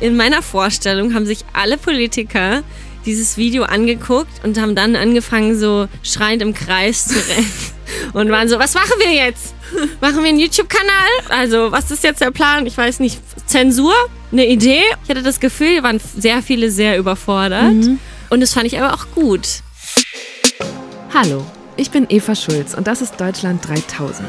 in meiner Vorstellung haben sich alle Politiker dieses Video angeguckt und haben dann angefangen, so schreiend im Kreis zu rennen. Und waren so, was machen wir jetzt? Machen wir einen YouTube-Kanal? Also, was ist jetzt der Plan? Ich weiß nicht. Zensur? Eine Idee? Ich hatte das Gefühl, hier waren sehr viele sehr überfordert. Mhm. Und das fand ich aber auch gut. Hallo, ich bin Eva Schulz und das ist Deutschland 3000.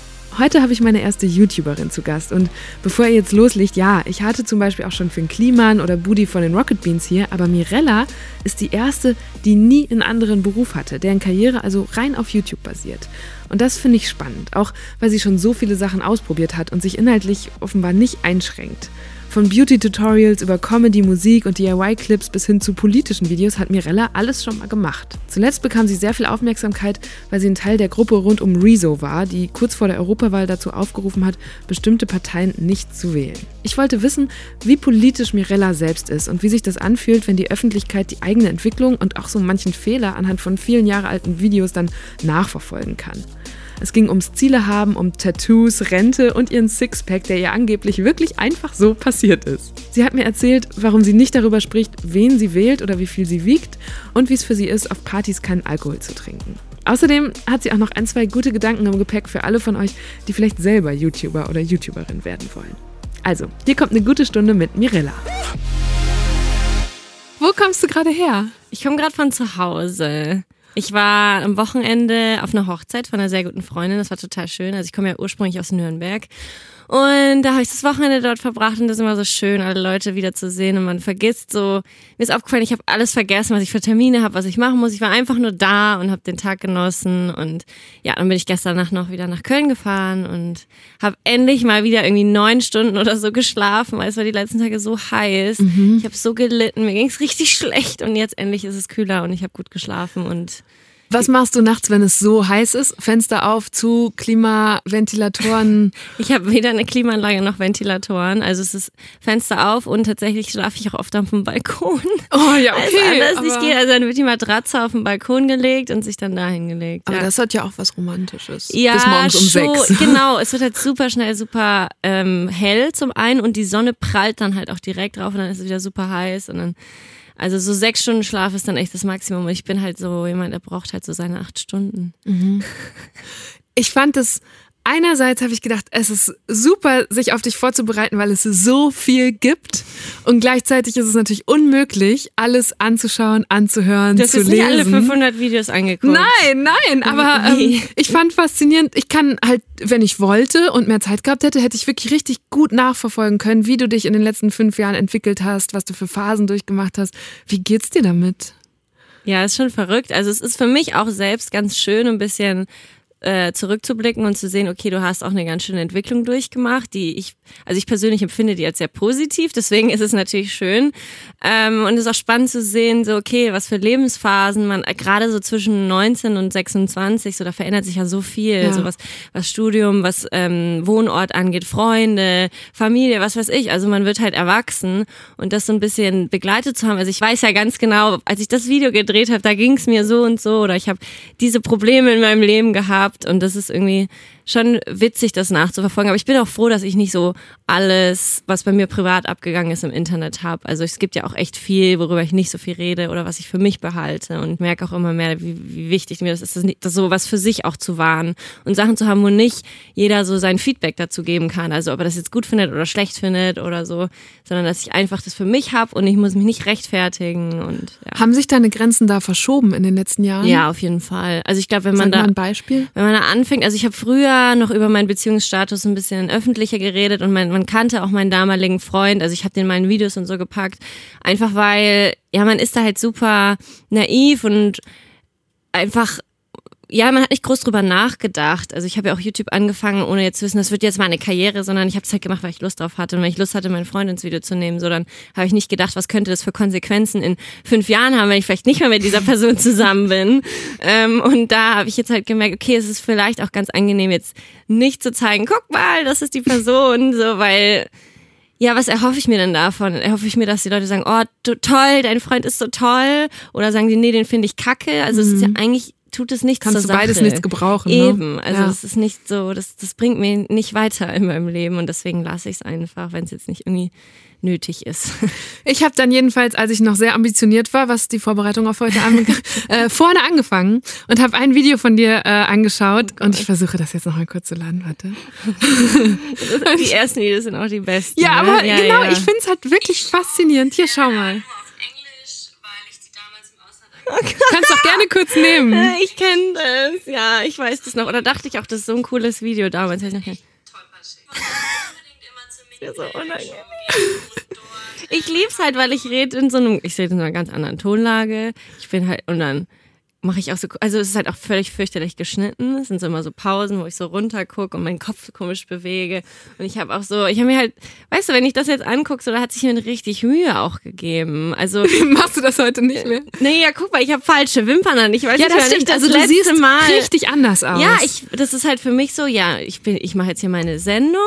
Heute habe ich meine erste YouTuberin zu Gast und bevor ihr jetzt loslegt, ja, ich hatte zum Beispiel auch schon Finn Kliman oder Budi von den Rocket Beans hier, aber Mirella ist die erste, die nie einen anderen Beruf hatte, deren Karriere also rein auf YouTube basiert. Und das finde ich spannend, auch weil sie schon so viele Sachen ausprobiert hat und sich inhaltlich offenbar nicht einschränkt. Von Beauty-Tutorials über Comedy, Musik und DIY-Clips bis hin zu politischen Videos hat Mirella alles schon mal gemacht. Zuletzt bekam sie sehr viel Aufmerksamkeit, weil sie ein Teil der Gruppe rund um Rezo war, die kurz vor der Europawahl dazu aufgerufen hat, bestimmte Parteien nicht zu wählen. Ich wollte wissen, wie politisch Mirella selbst ist und wie sich das anfühlt, wenn die Öffentlichkeit die eigene Entwicklung und auch so manchen Fehler anhand von vielen Jahre alten Videos dann nachverfolgen kann. Es ging ums Ziele haben, um Tattoos, Rente und ihren Sixpack, der ihr angeblich wirklich einfach so passiert ist. Sie hat mir erzählt, warum sie nicht darüber spricht, wen sie wählt oder wie viel sie wiegt und wie es für sie ist, auf Partys keinen Alkohol zu trinken. Außerdem hat sie auch noch ein, zwei gute Gedanken im Gepäck für alle von euch, die vielleicht selber YouTuber oder YouTuberin werden wollen. Also, hier kommt eine gute Stunde mit Mirella. Wo kommst du gerade her? Ich komme gerade von zu Hause. Ich war am Wochenende auf einer Hochzeit von einer sehr guten Freundin. Das war total schön. Also ich komme ja ursprünglich aus Nürnberg und da habe ich das Wochenende dort verbracht und das ist immer so schön, alle Leute wieder zu sehen und man vergisst so. Mir ist aufgefallen, ich habe alles vergessen, was ich für Termine habe, was ich machen muss. Ich war einfach nur da und habe den Tag genossen und ja, dann bin ich gestern Nacht noch wieder nach Köln gefahren und habe endlich mal wieder irgendwie neun Stunden oder so geschlafen, weil es war die letzten Tage so heiß. Mhm. Ich habe so gelitten, mir ging es richtig schlecht und jetzt endlich ist es kühler und ich habe gut geschlafen und was machst du nachts, wenn es so heiß ist? Fenster auf, zu, Klimaventilatoren? Ich habe weder eine Klimaanlage noch Ventilatoren. Also es ist Fenster auf und tatsächlich schlafe ich auch oft auf dem Balkon. Oh ja, okay. Es anders nicht geht. Also dann wird die Matratze auf den Balkon gelegt und sich dann dahin gelegt. Aber ja. das hat ja auch was Romantisches. Ja, Bis morgens um schon, sechs. Genau, es wird halt super schnell super ähm, hell zum einen und die Sonne prallt dann halt auch direkt drauf und dann ist es wieder super heiß und dann also so sechs Stunden Schlaf ist dann echt das Maximum. Ich bin halt so jemand, der braucht halt so seine acht Stunden. Mhm. Ich fand es einerseits habe ich gedacht, es ist super, sich auf dich vorzubereiten, weil es so viel gibt. Und gleichzeitig ist es natürlich unmöglich, alles anzuschauen, anzuhören, das zu lesen. Du hast nicht alle 500 Videos angeguckt. Nein, nein, aber ähm, ich fand faszinierend, ich kann halt, wenn ich wollte und mehr Zeit gehabt hätte, hätte ich wirklich richtig gut nachverfolgen können, wie du dich in den letzten fünf Jahren entwickelt hast, was du für Phasen durchgemacht hast. Wie geht's dir damit? Ja, ist schon verrückt. Also es ist für mich auch selbst ganz schön, ein bisschen äh, zurückzublicken und zu sehen, okay, du hast auch eine ganz schöne Entwicklung durchgemacht, die ich, also ich persönlich empfinde die als sehr positiv, deswegen ist es natürlich schön. Ähm, und es ist auch spannend zu sehen, so, okay, was für Lebensphasen man, äh, gerade so zwischen 19 und 26, so da verändert sich ja so viel, ja. so was, was Studium, was ähm, Wohnort angeht, Freunde, Familie, was weiß ich. Also man wird halt erwachsen und das so ein bisschen begleitet zu haben. Also ich weiß ja ganz genau, als ich das Video gedreht habe, da ging es mir so und so oder ich habe diese Probleme in meinem Leben gehabt gehabt und das ist irgendwie schon witzig, das nachzuverfolgen. Aber ich bin auch froh, dass ich nicht so alles, was bei mir privat abgegangen ist, im Internet habe. Also es gibt ja auch echt viel, worüber ich nicht so viel rede oder was ich für mich behalte und merke auch immer mehr, wie, wie wichtig mir das ist, das, das so was für sich auch zu wahren und Sachen zu haben, wo nicht jeder so sein Feedback dazu geben kann. Also ob er das jetzt gut findet oder schlecht findet oder so, sondern dass ich einfach das für mich habe und ich muss mich nicht rechtfertigen. Und, ja. Haben sich deine Grenzen da verschoben in den letzten Jahren? Ja, auf jeden Fall. Also ich glaube, wenn man Sag da. Mal ein Beispiel? Wenn man da anfängt, also ich habe früher noch über meinen Beziehungsstatus ein bisschen öffentlicher geredet und man, man kannte auch meinen damaligen Freund. Also ich habe den in meinen Videos und so gepackt. Einfach weil, ja, man ist da halt super naiv und einfach ja, man hat nicht groß drüber nachgedacht. Also ich habe ja auch YouTube angefangen, ohne jetzt zu wissen, das wird jetzt meine Karriere, sondern ich habe es halt gemacht, weil ich Lust drauf hatte. Und wenn ich Lust hatte, meinen Freund ins Video zu nehmen, so dann habe ich nicht gedacht, was könnte das für Konsequenzen in fünf Jahren haben, wenn ich vielleicht nicht mehr mit dieser Person zusammen bin. Ähm, und da habe ich jetzt halt gemerkt, okay, es ist vielleicht auch ganz angenehm, jetzt nicht zu zeigen, guck mal, das ist die Person, so, weil ja, was erhoffe ich mir denn davon? Erhoffe ich mir, dass die Leute sagen, oh, toll, dein Freund ist so toll? Oder sagen die, nee, den finde ich kacke? Also mhm. es ist ja mhm. eigentlich tut es nichts Kannst zur du beides Sache. nichts gebrauchen. Ne? Eben, also es ist nicht so, das, das bringt mir nicht weiter in meinem Leben und deswegen lasse ich es einfach, wenn es jetzt nicht irgendwie nötig ist. Ich habe dann jedenfalls, als ich noch sehr ambitioniert war, was die Vorbereitung auf heute Abend, äh, vorne angefangen und habe ein Video von dir äh, angeschaut oh und ich versuche das jetzt noch mal kurz zu laden, warte. die ersten Videos sind auch die besten. Ja, ne? aber ja, genau, ja. ich finde es halt wirklich faszinierend. Hier, schau mal. Okay. Kannst doch gerne kurz nehmen. Ich kenne das, ja, ich weiß das noch. Oder dachte ich auch, das ist so ein cooles Video damals. Ich, noch das so unangenehm. Ich lieb's halt, weil ich rede in so einem, ich rede in einer ganz anderen Tonlage. Ich bin halt, und dann mache ich auch so, also es ist halt auch völlig fürchterlich geschnitten. Es sind so immer so Pausen, wo ich so runter gucke und meinen Kopf so komisch bewege. Und ich habe auch so, ich habe mir halt, weißt du, wenn ich das jetzt angucke, so da hat sich mir richtig Mühe auch gegeben. Also machst du das heute nicht mehr? Nee, ja, guck mal, ich habe falsche Wimpern an. Ich weiß ja, das stimmt. Das also du siehst mal. richtig anders aus. Ja, ich, das ist halt für mich so, ja, ich bin, ich mache jetzt hier meine Sendung.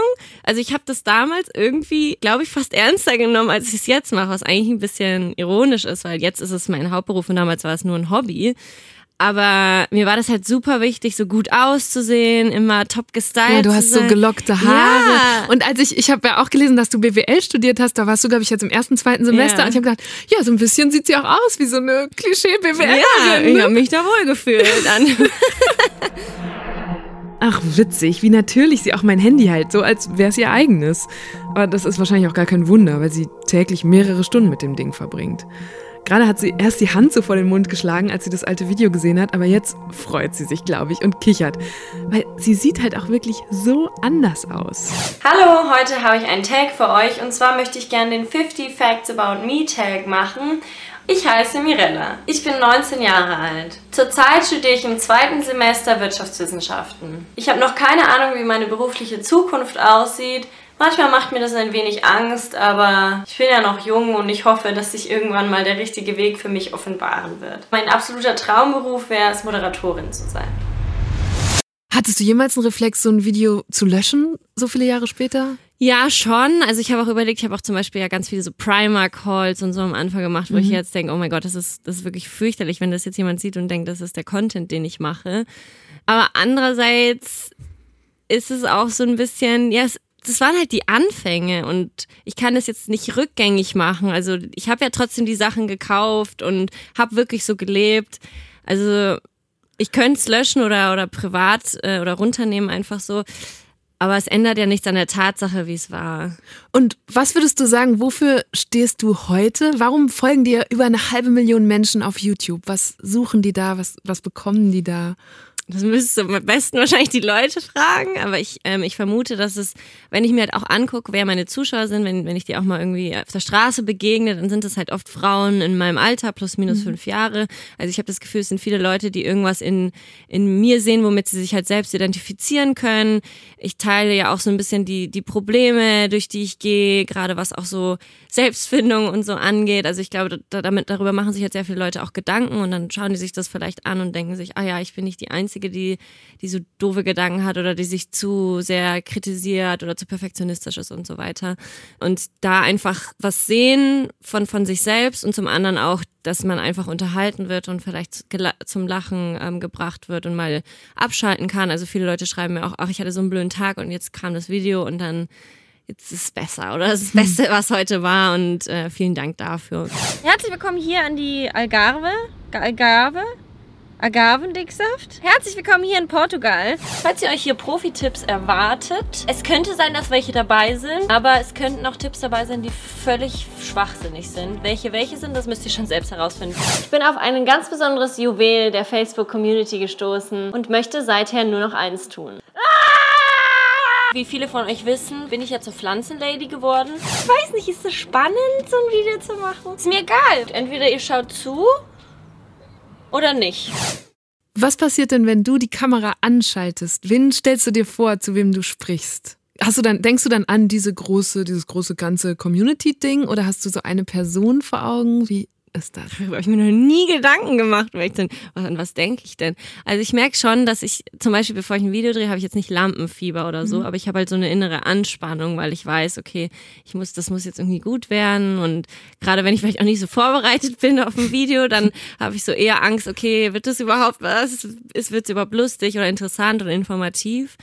Also ich habe das damals irgendwie, glaube ich, fast ernster genommen, als ich es jetzt mache, was eigentlich ein bisschen ironisch ist, weil jetzt ist es mein Hauptberuf und damals war es nur ein Hobby. Aber mir war das halt super wichtig, so gut auszusehen, immer top gestylt. Ja, du hast so gelockte Haare. Ja. Und als ich, ich habe ja auch gelesen, dass du BWL studiert hast, da warst du, glaube ich, jetzt im ersten, zweiten Semester. Ja. Und ich habe gedacht, ja, so ein bisschen sieht sie auch aus wie so eine Klischee-BWLerin. Ja, ich ne? habe mich da wohl gefühlt. Ach, witzig, wie natürlich sie auch mein Handy halt, so als wäre es ihr eigenes. Aber das ist wahrscheinlich auch gar kein Wunder, weil sie täglich mehrere Stunden mit dem Ding verbringt. Gerade hat sie erst die Hand so vor den Mund geschlagen, als sie das alte Video gesehen hat, aber jetzt freut sie sich, glaube ich, und kichert. Weil sie sieht halt auch wirklich so anders aus. Hallo, heute habe ich einen Tag für euch und zwar möchte ich gerne den 50 Facts About Me Tag machen. Ich heiße Mirella. Ich bin 19 Jahre alt. Zurzeit studiere ich im zweiten Semester Wirtschaftswissenschaften. Ich habe noch keine Ahnung, wie meine berufliche Zukunft aussieht. Manchmal macht mir das ein wenig Angst, aber ich bin ja noch jung und ich hoffe, dass sich irgendwann mal der richtige Weg für mich offenbaren wird. Mein absoluter Traumberuf wäre es, Moderatorin zu sein. Hattest du jemals einen Reflex, so ein Video zu löschen, so viele Jahre später? Ja, schon. Also ich habe auch überlegt, ich habe auch zum Beispiel ja ganz viele so Primark-Calls und so am Anfang gemacht, wo mhm. ich jetzt denke, oh mein Gott, das ist, das ist wirklich fürchterlich, wenn das jetzt jemand sieht und denkt, das ist der Content, den ich mache. Aber andererseits ist es auch so ein bisschen, ja, es das waren halt die Anfänge und ich kann das jetzt nicht rückgängig machen. Also ich habe ja trotzdem die Sachen gekauft und habe wirklich so gelebt. Also ich könnte es löschen oder, oder privat äh, oder runternehmen einfach so. Aber es ändert ja nichts an der Tatsache, wie es war. Und was würdest du sagen, wofür stehst du heute? Warum folgen dir über eine halbe Million Menschen auf YouTube? Was suchen die da? Was, was bekommen die da? Das müsstest du am besten wahrscheinlich die Leute fragen, aber ich, ähm, ich vermute, dass es, wenn ich mir halt auch angucke, wer meine Zuschauer sind, wenn, wenn ich die auch mal irgendwie auf der Straße begegne, dann sind es halt oft Frauen in meinem Alter, plus minus mhm. fünf Jahre. Also ich habe das Gefühl, es sind viele Leute, die irgendwas in, in mir sehen, womit sie sich halt selbst identifizieren können. Ich teile ja auch so ein bisschen die, die Probleme, durch die ich gehe, gerade was auch so Selbstfindung und so angeht. Also ich glaube, da, damit, darüber machen sich halt sehr viele Leute auch Gedanken und dann schauen die sich das vielleicht an und denken sich, ah ja, ich bin nicht die Einzige Einzige, die, die so doofe Gedanken hat oder die sich zu sehr kritisiert oder zu perfektionistisch ist und so weiter. Und da einfach was sehen von, von sich selbst und zum anderen auch, dass man einfach unterhalten wird und vielleicht zum Lachen ähm, gebracht wird und mal abschalten kann. Also viele Leute schreiben mir auch, ach, ich hatte so einen blöden Tag und jetzt kam das Video und dann jetzt ist es besser oder das ist das Beste, was heute war und äh, vielen Dank dafür. Herzlich willkommen hier an die Algarve. Algarve. Agavendicksaft. Herzlich willkommen hier in Portugal. Falls ihr euch hier Profi-Tipps erwartet, es könnte sein, dass welche dabei sind, aber es könnten auch Tipps dabei sein, die völlig schwachsinnig sind. Welche welche sind, das müsst ihr schon selbst herausfinden. Ich bin auf ein ganz besonderes Juwel der Facebook-Community gestoßen und möchte seither nur noch eins tun. Wie viele von euch wissen, bin ich ja zur Pflanzenlady geworden. Ich weiß nicht, ist es spannend, so ein Video zu machen? Ist mir egal. Entweder ihr schaut zu oder nicht? Was passiert denn, wenn du die Kamera anschaltest? Wen stellst du dir vor, zu wem du sprichst? Hast du dann, denkst du dann an diese große, dieses große ganze Community-Ding oder hast du so eine Person vor Augen? Wie ist das? Darüber habe ich mir noch nie Gedanken gemacht, weil ich dann, an was denke ich denn? Also ich merke schon, dass ich, zum Beispiel bevor ich ein Video drehe, habe ich jetzt nicht Lampenfieber oder so, mhm. aber ich habe halt so eine innere Anspannung, weil ich weiß, okay, ich muss, das muss jetzt irgendwie gut werden und gerade wenn ich vielleicht auch nicht so vorbereitet bin auf ein Video, dann habe ich so eher Angst, okay, wird das überhaupt was? Ist, wird es überhaupt lustig oder interessant oder informativ?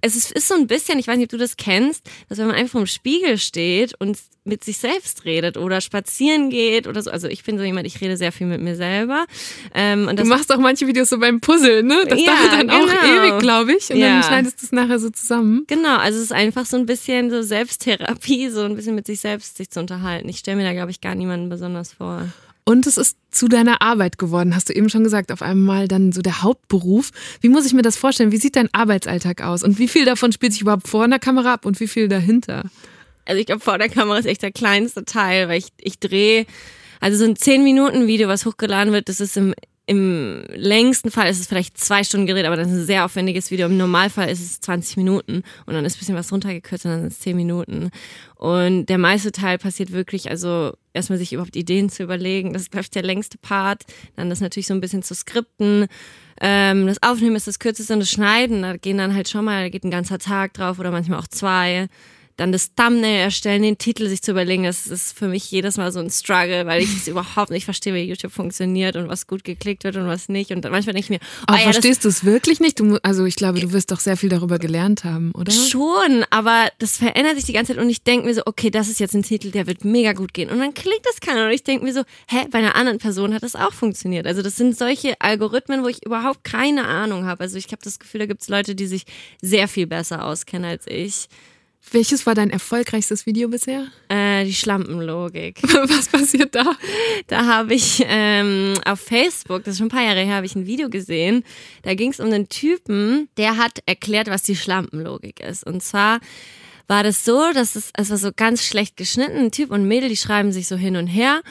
Es ist, ist so ein bisschen, ich weiß nicht, ob du das kennst, dass wenn man einfach im Spiegel steht und mit sich selbst redet oder spazieren geht oder so. Also ich bin so jemand, ich rede sehr viel mit mir selber. Ähm, und du machst auch manche Videos so beim Puzzle, ne? Das ja, dauert dann genau. auch ewig, glaube ich. Und ja. dann schneidest du es nachher so zusammen. Genau, also es ist einfach so ein bisschen so Selbsttherapie, so ein bisschen mit sich selbst sich zu unterhalten. Ich stelle mir da, glaube ich, gar niemanden besonders vor. Und es ist zu deiner Arbeit geworden, hast du eben schon gesagt, auf einmal dann so der Hauptberuf. Wie muss ich mir das vorstellen? Wie sieht dein Arbeitsalltag aus? Und wie viel davon spielt sich überhaupt vor der Kamera ab und wie viel dahinter? Also ich glaube, vor der Kamera ist echt der kleinste Teil, weil ich, ich drehe, also so ein 10-Minuten-Video, was hochgeladen wird, das ist im, im längsten Fall ist es vielleicht zwei Stunden gedreht, aber das ist ein sehr aufwendiges Video. Im Normalfall ist es 20 Minuten und dann ist ein bisschen was runtergekürzt und dann sind es 10 Minuten. Und der meiste Teil passiert wirklich, also erstmal sich überhaupt Ideen zu überlegen. Das ist, glaube der längste Part. Dann das natürlich so ein bisschen zu skripten. Ähm, das Aufnehmen ist das kürzeste und das Schneiden, da gehen dann halt schon mal, da geht ein ganzer Tag drauf oder manchmal auch zwei dann das Thumbnail erstellen, den Titel sich zu überlegen, das ist für mich jedes Mal so ein Struggle, weil ich es überhaupt nicht verstehe, wie YouTube funktioniert und was gut geklickt wird und was nicht. Und manchmal denke ich mir, oh, aber ja, verstehst du es wirklich nicht? Du, also ich glaube, du wirst doch sehr viel darüber gelernt haben, oder? Schon, aber das verändert sich die ganze Zeit und ich denke mir so, okay, das ist jetzt ein Titel, der wird mega gut gehen. Und dann klickt das keiner und ich denke mir so, hä, bei einer anderen Person hat das auch funktioniert. Also das sind solche Algorithmen, wo ich überhaupt keine Ahnung habe. Also ich habe das Gefühl, da gibt es Leute, die sich sehr viel besser auskennen als ich. Welches war dein erfolgreichstes Video bisher? Äh, die Schlampenlogik. Was passiert da? Da habe ich ähm, auf Facebook, das ist schon ein paar Jahre her, habe ich ein Video gesehen. Da ging es um einen Typen, der hat erklärt, was die Schlampenlogik ist. Und zwar war das so, dass es, es war so ganz schlecht geschnitten. Ein Typ und ein Mädel, die schreiben sich so hin und her.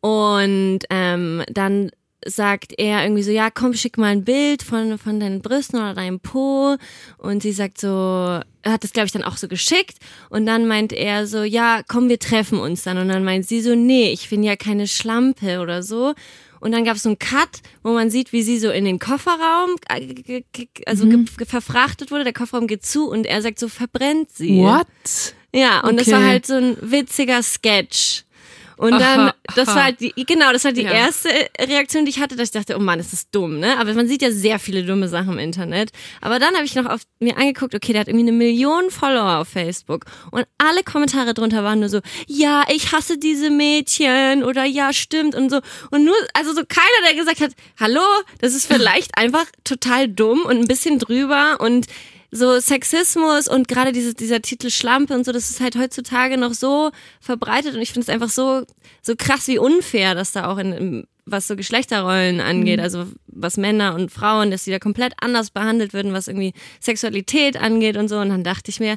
Und ähm, dann sagt er irgendwie so, ja, komm, schick mal ein Bild von, von deinen Brüsten oder deinem Po. Und sie sagt so, er hat das, glaube ich, dann auch so geschickt. Und dann meint er so, ja, komm, wir treffen uns dann. Und dann meint sie so, nee, ich bin ja keine Schlampe oder so. Und dann gab es so einen Cut, wo man sieht, wie sie so in den Kofferraum, äh, also mhm. verfrachtet wurde. Der Kofferraum geht zu und er sagt so, verbrennt sie. What? Ja, und okay. das war halt so ein witziger Sketch. Und dann, aha, das war die, genau, das war die ja. erste Reaktion, die ich hatte, dass ich dachte, oh Mann, ist das dumm, ne? Aber man sieht ja sehr viele dumme Sachen im Internet. Aber dann habe ich noch auf mir angeguckt, okay, der hat irgendwie eine Million Follower auf Facebook. Und alle Kommentare drunter waren nur so, ja, ich hasse diese Mädchen oder ja, stimmt und so. Und nur, also so keiner, der gesagt hat, hallo, das ist vielleicht einfach total dumm und ein bisschen drüber und so Sexismus und gerade diese, dieser Titel Schlampe und so, das ist halt heutzutage noch so verbreitet und ich finde es einfach so, so krass wie unfair, dass da auch in, was so Geschlechterrollen angeht, mhm. also was Männer und Frauen, dass die da komplett anders behandelt würden, was irgendwie Sexualität angeht und so. Und dann dachte ich mir,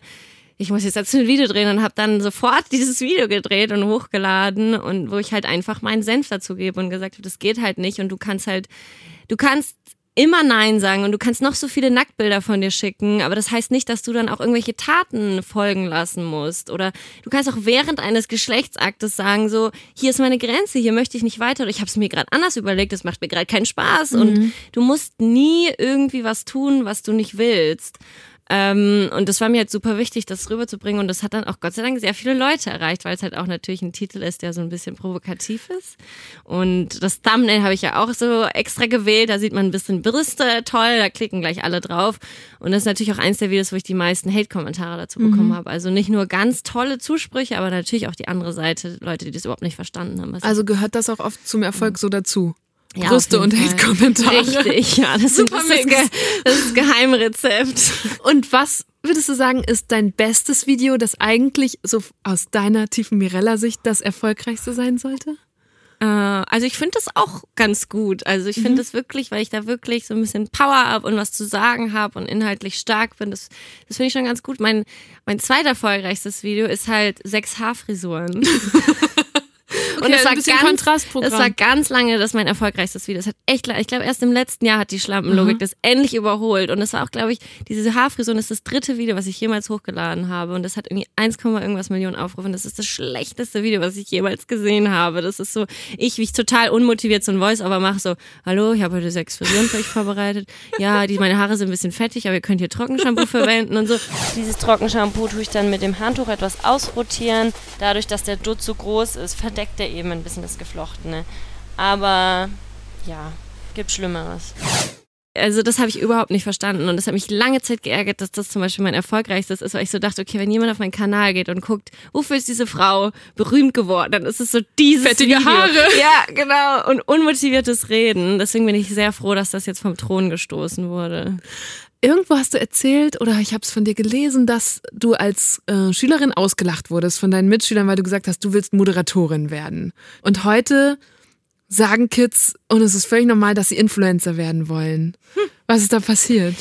ich muss jetzt dazu ein Video drehen und habe dann sofort dieses Video gedreht und hochgeladen und wo ich halt einfach meinen Senf dazu gebe und gesagt habe, das geht halt nicht und du kannst halt, du kannst immer Nein sagen und du kannst noch so viele Nacktbilder von dir schicken, aber das heißt nicht, dass du dann auch irgendwelche Taten folgen lassen musst. Oder du kannst auch während eines Geschlechtsaktes sagen, so, hier ist meine Grenze, hier möchte ich nicht weiter oder ich habe es mir gerade anders überlegt, das macht mir gerade keinen Spaß. Mhm. Und du musst nie irgendwie was tun, was du nicht willst. Ähm, und das war mir halt super wichtig, das rüberzubringen. Und das hat dann auch Gott sei Dank sehr viele Leute erreicht, weil es halt auch natürlich ein Titel ist, der so ein bisschen provokativ ist. Und das Thumbnail habe ich ja auch so extra gewählt. Da sieht man ein bisschen Brüste, toll, da klicken gleich alle drauf. Und das ist natürlich auch eins der Videos, wo ich die meisten Hate-Kommentare dazu mhm. bekommen habe. Also nicht nur ganz tolle Zusprüche, aber natürlich auch die andere Seite, Leute, die das überhaupt nicht verstanden haben. Also gehört das auch oft zum Erfolg so dazu? Ja, Brüste und Hate-Kommentare. Richtig, ja. Das, Super das, ist das, das ist Geheimrezept. Und was würdest du sagen, ist dein bestes Video, das eigentlich so aus deiner tiefen Mirella-Sicht das erfolgreichste sein sollte? Äh, also ich finde das auch ganz gut. Also ich finde mhm. das wirklich, weil ich da wirklich so ein bisschen Power habe und was zu sagen habe und inhaltlich stark bin. Das, das finde ich schon ganz gut. Mein, mein zweiter erfolgreichstes Video ist halt sechs Haarfrisuren. Okay, und es war ganz, Kontrastprogramm. es war ganz lange das mein erfolgreichstes Video. Es hat echt, ich glaube, erst im letzten Jahr hat die Schlampenlogik das endlich überholt. Und es war auch, glaube ich, diese Haarfrisur ist das dritte Video, was ich jemals hochgeladen habe. Und das hat irgendwie 1, irgendwas Millionen Aufrufe. Und das ist das schlechteste Video, was ich jemals gesehen habe. Das ist so, ich, wie ich total unmotiviert so ein Voice-Over mache, so, hallo, ich habe heute sechs Frisuren für euch vorbereitet. Ja, die, meine Haare sind ein bisschen fettig, aber ihr könnt hier Trockenshampoo verwenden und so. Dieses Trockenshampoo tue ich dann mit dem Handtuch etwas ausrotieren. Dadurch, dass der Dutt so groß ist, verdeckt eben ein bisschen das Geflochtene. Aber ja, gibt Schlimmeres. Also das habe ich überhaupt nicht verstanden und das hat mich lange Zeit geärgert, dass das zum Beispiel mein erfolgreichstes ist, weil ich so dachte, okay, wenn jemand auf meinen Kanal geht und guckt, wofür ist diese Frau berühmt geworden, dann ist es so dieses Fettige Video. Haare. Ja, genau. Und unmotiviertes Reden. Deswegen bin ich sehr froh, dass das jetzt vom Thron gestoßen wurde. Irgendwo hast du erzählt oder ich habe es von dir gelesen, dass du als äh, Schülerin ausgelacht wurdest von deinen Mitschülern, weil du gesagt hast, du willst Moderatorin werden. Und heute sagen Kids, und es ist völlig normal, dass sie Influencer werden wollen. Was ist da passiert?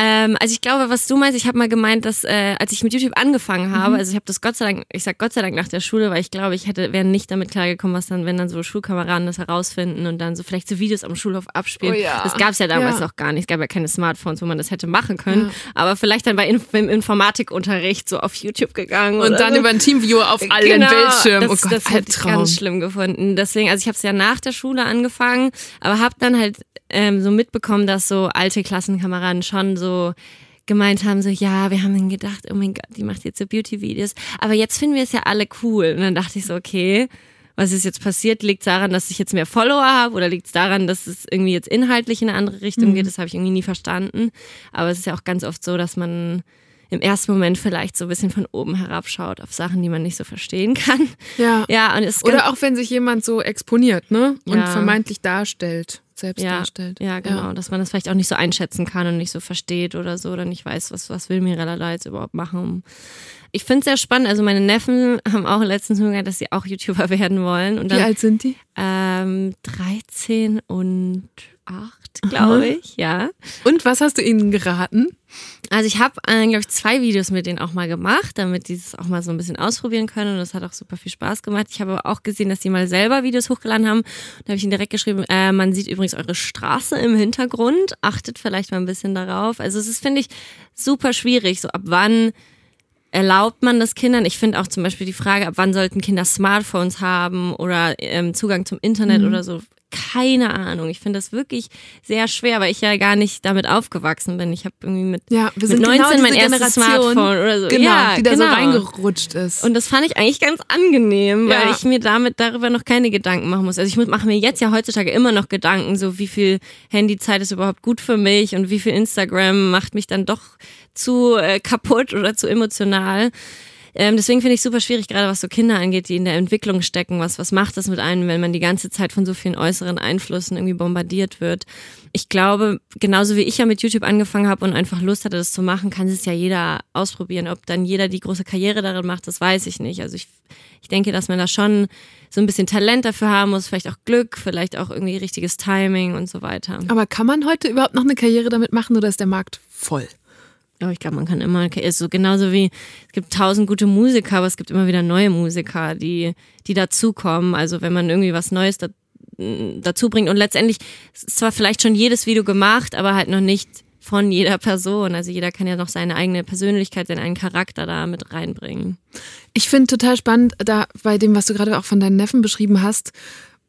Ähm, also ich glaube, was du meinst, ich habe mal gemeint, dass äh, als ich mit YouTube angefangen habe, also ich habe das Gott sei Dank, ich sag Gott sei Dank nach der Schule, weil ich glaube, ich hätte wäre nicht damit klargekommen, was dann, wenn dann so Schulkameraden das herausfinden und dann so vielleicht so Videos am Schulhof abspielen. Oh ja. Das gab es ja damals Ja. noch gar nicht. Es gab ja keine Smartphones, wo man das hätte machen können. Aber vielleicht dann bei Inf im Informatikunterricht so auf YouTube gegangen. Und dann so. über ein Teamviewer auf allen Genau, Bildschirmen. Das, oh Gott, das hätte ich ganz schlimm gefunden. Deswegen, also ich habe es ja nach der Schule angefangen, aber habe dann halt ähm, so mitbekommen, dass so alte Klassenkameraden schon so gemeint haben, so, ja, wir haben gedacht, oh mein Gott, die macht jetzt so Beauty-Videos. Aber jetzt finden wir es ja alle cool. Und dann dachte ich so, okay, was ist jetzt passiert? Liegt es daran, dass ich jetzt mehr Follower habe oder liegt es daran, dass es irgendwie jetzt inhaltlich in eine andere Richtung geht? Das habe ich irgendwie nie verstanden. Aber es ist ja auch ganz oft so, dass man im ersten Moment vielleicht so ein bisschen von oben herabschaut auf Sachen, die man nicht so verstehen kann. Ja. Ja, und es Oder auch wenn sich jemand so exponiert, ne? Und Ja. vermeintlich darstellt, selbst ja, darstellt. ja, genau, dass man das vielleicht auch nicht so einschätzen kann und nicht so versteht oder so oder nicht weiß, was, was will Mirella da jetzt überhaupt machen. Ich finde es sehr spannend. Also meine Neffen haben auch letztens gesagt, dass sie auch YouTuber werden wollen. Und Wie dann alt sind die? ähm, 13 und 8, glaube ich, ja. Und was hast du ihnen geraten? Also ich habe, äh, glaube ich, zwei Videos mit denen auch mal gemacht, damit die es auch mal so ein bisschen ausprobieren können. Und das hat auch super viel Spaß gemacht. Ich habe aber auch gesehen, dass die mal selber Videos hochgeladen haben. Da habe ich ihnen direkt geschrieben, äh, man sieht übrigens eure Straße im Hintergrund. Achtet vielleicht mal ein bisschen darauf. Also es ist, finde ich, super schwierig. So ab wann erlaubt man das Kindern? Ich finde auch zum Beispiel die Frage, ab wann sollten Kinder Smartphones haben oder ähm, Zugang zum Internet Mhm. oder so. Keine Ahnung. Ich finde das wirklich sehr schwer, weil ich ja gar nicht damit aufgewachsen bin. Ich habe irgendwie mit, Ja, wir mit sind 19 genau mein erstes Generation, Smartphone oder so. Genau, ja, die da genau. so reingerutscht ist. Und das fand ich eigentlich ganz angenehm, weil Ja. ich mir damit darüber noch keine Gedanken machen muss. Also ich mache mir jetzt ja heutzutage immer noch Gedanken, so wie viel Handyzeit ist überhaupt gut für mich und wie viel Instagram macht mich dann doch zu äh, kaputt oder zu emotional. Ähm, deswegen finde ich super schwierig, gerade was so Kinder angeht, die in der Entwicklung stecken. Was, was macht das mit einem, wenn man die ganze Zeit von so vielen äußeren Einflüssen irgendwie bombardiert wird? Ich glaube, genauso wie ich ja mit YouTube angefangen habe und einfach Lust hatte, das zu machen, kann es ja jeder ausprobieren. Ob dann jeder die große Karriere darin macht, das weiß ich nicht. Also ich, ich denke, dass man da schon so ein bisschen Talent dafür haben muss, vielleicht auch Glück, vielleicht auch irgendwie richtiges Timing und so weiter. Aber kann man heute überhaupt noch eine Karriere damit machen oder ist der Markt voll? Ja, ich glaube, man kann immer, ist so genauso wie es gibt tausend gute Musiker, aber es gibt immer wieder neue Musiker, die, die dazukommen. Also wenn man irgendwie was Neues da, dazu bringt und letztendlich ist zwar vielleicht schon jedes Video gemacht, aber halt noch nicht von jeder Person. Also jeder kann ja noch seine eigene Persönlichkeit, seinen eigenen Charakter da mit reinbringen. Ich finde total spannend, da bei dem, was du gerade auch von deinen Neffen beschrieben hast,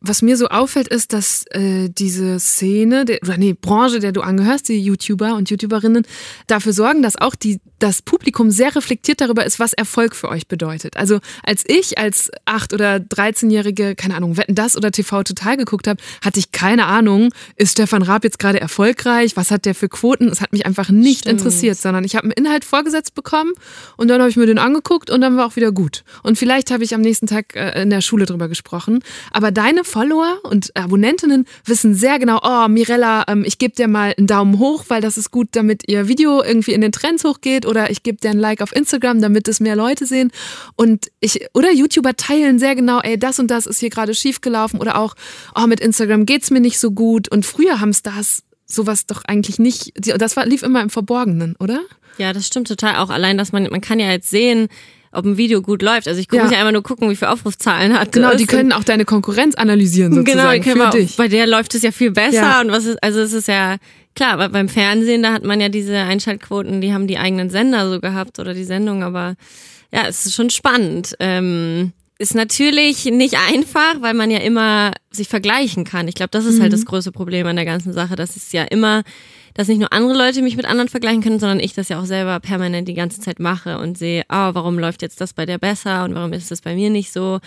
was mir so auffällt, ist, dass äh, diese Szene, der, oder nee, Branche, der du angehörst, die YouTuber und YouTuberinnen, dafür sorgen, dass auch die, das Publikum sehr reflektiert darüber ist, was Erfolg für euch bedeutet. Also als ich als 8- oder 13-Jährige, keine Ahnung, Wetten das oder TV total geguckt habe, hatte ich keine Ahnung, ist Stefan Raab jetzt gerade erfolgreich? Was hat der für Quoten? Es hat mich einfach nicht Stimmt. interessiert, sondern ich habe einen Inhalt vorgesetzt bekommen und dann habe ich mir den angeguckt und dann war auch wieder gut. Und vielleicht habe ich am nächsten Tag äh, in der Schule drüber gesprochen. Aber deine Follower und Abonnentinnen wissen sehr genau, oh, Mirella, ähm, ich gebe dir mal einen Daumen hoch, weil das ist gut, damit ihr Video irgendwie in den Trends hochgeht oder ich gebe dir ein Like auf Instagram, damit es mehr Leute sehen. Und ich, oder YouTuber teilen sehr genau, ey, das und das ist hier gerade schief gelaufen oder auch, oh, mit Instagram geht's mir nicht so gut. Und früher haben Stars sowas doch eigentlich nicht, das war, lief immer im Verborgenen, oder? Ja, das stimmt total auch. Allein, dass man, man kann ja jetzt sehen, ob ein Video gut läuft. Also ich gucke Ja. nicht einfach nur gucken, wie viele Aufrufzahlen hat. Genau, die können auch deine Konkurrenz analysieren Genau, sozusagen können für auch- dich. bei der läuft es ja viel besser Ja. und was ist, also es ist ja klar, aber beim Fernsehen, da hat man ja diese Einschaltquoten, die haben die eigenen Sender so gehabt oder die Sendung, aber ja, es ist schon spannend. Ähm, ist natürlich nicht einfach, weil man ja immer sich vergleichen kann. Ich glaube, das ist halt das große Problem an der ganzen Sache, dass es ja immer, dass nicht nur andere Leute mich mit anderen vergleichen können, sondern ich das ja auch selber permanent die ganze Zeit mache und sehe, ah, warum läuft jetzt das bei der besser und warum ist das bei mir nicht so?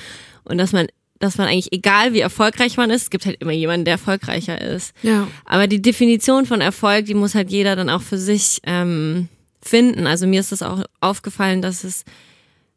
Und dass man, dass man eigentlich, egal wie erfolgreich man ist, es gibt halt immer jemanden, der erfolgreicher ist. Ja. Aber die Definition von Erfolg, die muss halt jeder dann auch für sich ähm, finden. Also mir ist es auch aufgefallen, dass es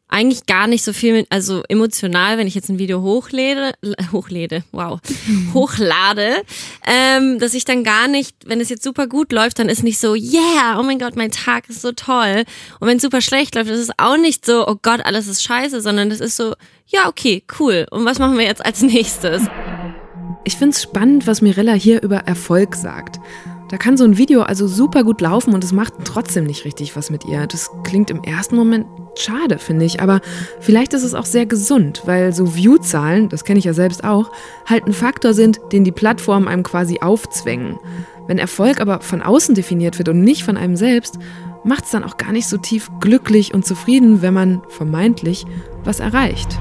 eigentlich gar nicht so viel mit, also emotional, wenn ich jetzt ein Video hochlade, hochlade, wow, hochlade, ähm, dass ich dann gar nicht, wenn es jetzt super gut läuft, dann ist nicht so, yeah, oh mein Gott, mein Tag ist so toll. Und wenn es super schlecht läuft, ist es auch nicht so, oh Gott, alles ist scheiße, sondern das ist so, ja, okay, cool. Und was machen wir jetzt als nächstes? Ich finde es spannend, was Mirella hier über Erfolg sagt. Da kann so ein Video also super gut laufen und es macht trotzdem nicht richtig was mit ihr. Das klingt im ersten Moment schade, finde ich. Aber vielleicht ist es auch sehr gesund, weil so View-Zahlen, das kenne ich ja selbst auch, halt ein Faktor sind, den die Plattformen einem quasi aufzwängen. Wenn Erfolg aber von außen definiert wird und nicht von einem selbst, macht es dann auch gar nicht so tief glücklich und zufrieden, wenn man vermeintlich was erreicht.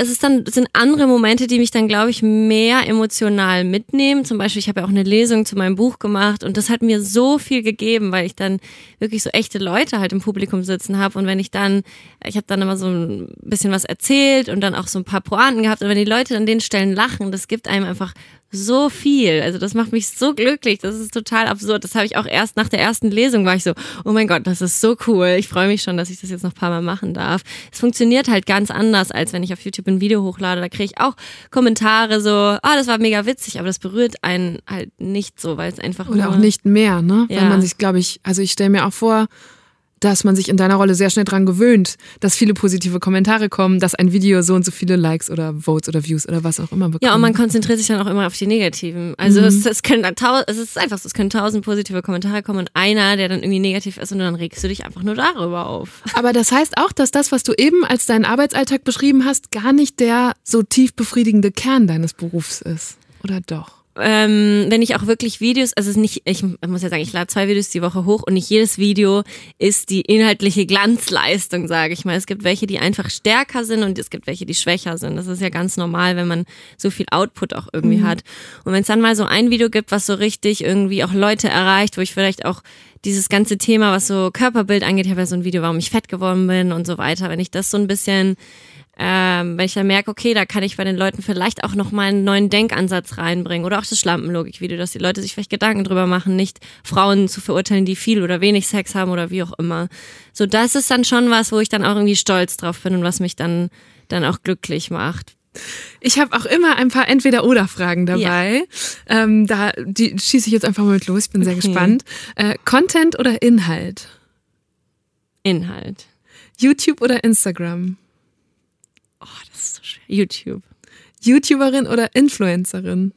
Es ist dann, sind andere Momente, die mich dann, glaube ich, mehr emotional mitnehmen. Zum Beispiel, ich habe ja auch eine Lesung zu meinem Buch gemacht und das hat mir so viel gegeben, weil ich dann wirklich so echte Leute halt im Publikum sitzen habe. Und wenn ich dann, ich habe dann immer so ein bisschen was erzählt und dann auch so ein paar Pointen gehabt. Und wenn die Leute an den Stellen lachen, das gibt einem einfach so viel. Also das macht mich so glücklich. Das ist total absurd. Das habe ich auch erst nach der ersten Lesung war ich so, oh mein Gott, das ist so cool. Ich freue mich schon, dass ich das jetzt noch ein paar Mal machen darf. Es funktioniert halt ganz anders, als wenn ich auf YouTube ein Video hochlade. Da kriege ich auch Kommentare so, ah, das war mega witzig, aber das berührt einen halt nicht so, weil es einfach Oder nur auch nicht mehr, ne? Weil Ja. man sich, glaube ich, also ich stelle mir auch vor, dass man sich in deiner Rolle sehr schnell dran gewöhnt, dass viele positive Kommentare kommen, dass ein Video so und so viele Likes oder Votes oder Views oder was auch immer bekommt. Ja, und man konzentriert sich dann auch immer auf die Negativen. Also es, es können es ist einfach so, es können tausend positive Kommentare kommen und einer, der dann irgendwie negativ ist und dann regst du dich einfach nur darüber auf. Aber das heißt auch, dass das, was du eben als deinen Arbeitsalltag beschrieben hast, gar nicht der so tief befriedigende Kern deines Berufs ist. Oder doch? Ähm, wenn ich auch wirklich Videos, also es ist nicht, ich muss ja sagen, ich lade zwei Videos die Woche hoch und nicht jedes Video ist die inhaltliche Glanzleistung, sage ich mal. Es gibt welche, die einfach stärker sind und es gibt welche, die schwächer sind. Das ist ja ganz normal, wenn man so viel Output auch irgendwie hat. Und wenn es dann mal so ein Video gibt, was so richtig irgendwie auch Leute erreicht, wo ich vielleicht auch dieses ganze Thema, was so Körperbild angeht, ich habe ja so ein Video, warum ich fett geworden bin und so weiter, wenn ich das so ein bisschen ähm, wenn ich dann merke, okay, da kann ich bei den Leuten vielleicht auch nochmal einen neuen Denkansatz reinbringen oder auch das Schlampenlogik-Video, dass die Leute sich vielleicht Gedanken drüber machen, nicht Frauen zu verurteilen, die viel oder wenig Sex haben oder wie auch immer. So, das ist dann schon was, wo ich dann auch irgendwie stolz drauf bin und was mich dann, dann auch glücklich macht. Ich habe auch immer ein paar Entweder-Oder-Fragen dabei. Ähm, da die schieße ich jetzt einfach mal mit los. Ich bin sehr Okay. gespannt. Äh, Content oder Inhalt? Inhalt. YouTube oder Instagram? Oh, das ist so schwer. YouTube. YouTuberin oder Influencerin?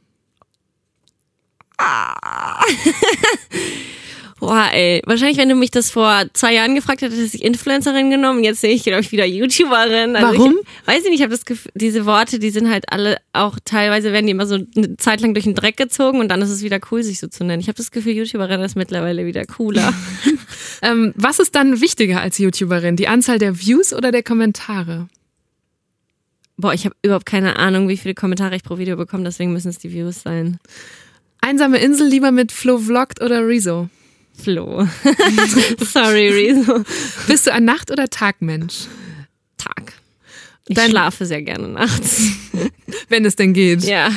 Boah, ey. Wahrscheinlich, wenn du mich das vor zwei Jahren gefragt hättest, hätte ich Influencerin genommen. Jetzt sehe ich, glaube ich, wieder YouTuberin. Also Warum? Ich, weiß ich nicht, ich habe das Gefühl, diese Worte, die sind halt alle auch teilweise werden die immer so eine Zeit lang durch den Dreck gezogen und dann ist es wieder cool, sich so zu nennen. Ich habe das Gefühl, YouTuberin ist mittlerweile wieder cooler. Ähm, was ist dann wichtiger als YouTuberin? Die Anzahl der Views oder der Kommentare? Boah, ich habe überhaupt keine Ahnung, wie viele Kommentare ich pro Video bekomme, deswegen müssen es die Views sein. Einsame Insel lieber mit Flo Vlogged oder Rezo? Flo. Sorry, Rezo. Bist du ein Nacht- oder Tagmensch? Tag. Ich Dein- schlafe sehr gerne nachts. Wenn es denn geht. ja.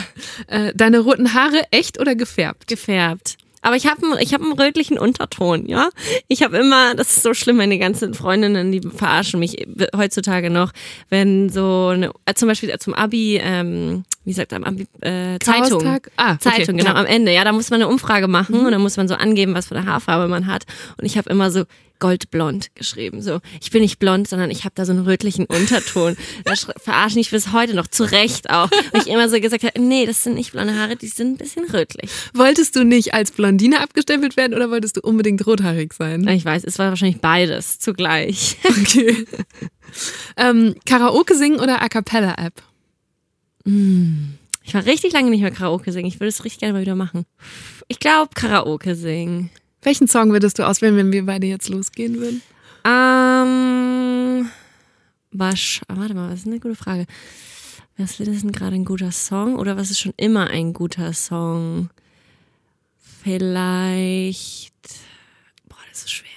Äh, deine roten Haare echt oder gefärbt? gefärbt. Aber ich habe ich hab einen rötlichen Unterton, ja. Ich habe immer, das ist so schlimm, meine ganzen Freundinnen, die verarschen mich heutzutage noch, wenn so eine, äh, zum Beispiel zum Abi, ähm, wie sagt am- äh, Zeitung. Ah, okay, Zeitung, genau, ja. Mhm. am Ende. Ja, da muss man eine Umfrage machen und dann muss man so angeben, was für eine Haarfarbe man hat. Und ich habe immer so goldblond geschrieben. So, ich bin nicht blond, sondern ich habe da so einen rötlichen Unterton. Da sch- verarsche ich bis heute noch, zu Recht auch. Weil ich immer so gesagt habe, nee, das sind nicht blonde Haare, die sind ein bisschen rötlich. Wolltest du nicht als Blondine abgestempelt werden oder wolltest du unbedingt rothaarig sein? Ich weiß, es war wahrscheinlich beides zugleich. Okay. ähm, Karaoke singen oder A Cappella App? Ich war richtig lange nicht mehr Karaoke singen. Ich würde es richtig gerne mal wieder machen. Ich glaube, Karaoke singen. Welchen Song würdest du auswählen, wenn wir beide jetzt losgehen würden? Ähm, wasch, warte mal, was ist eine gute Frage? Was ist denn gerade ein guter Song oder was ist schon immer ein guter Song? Vielleicht. Boah, das ist schwer.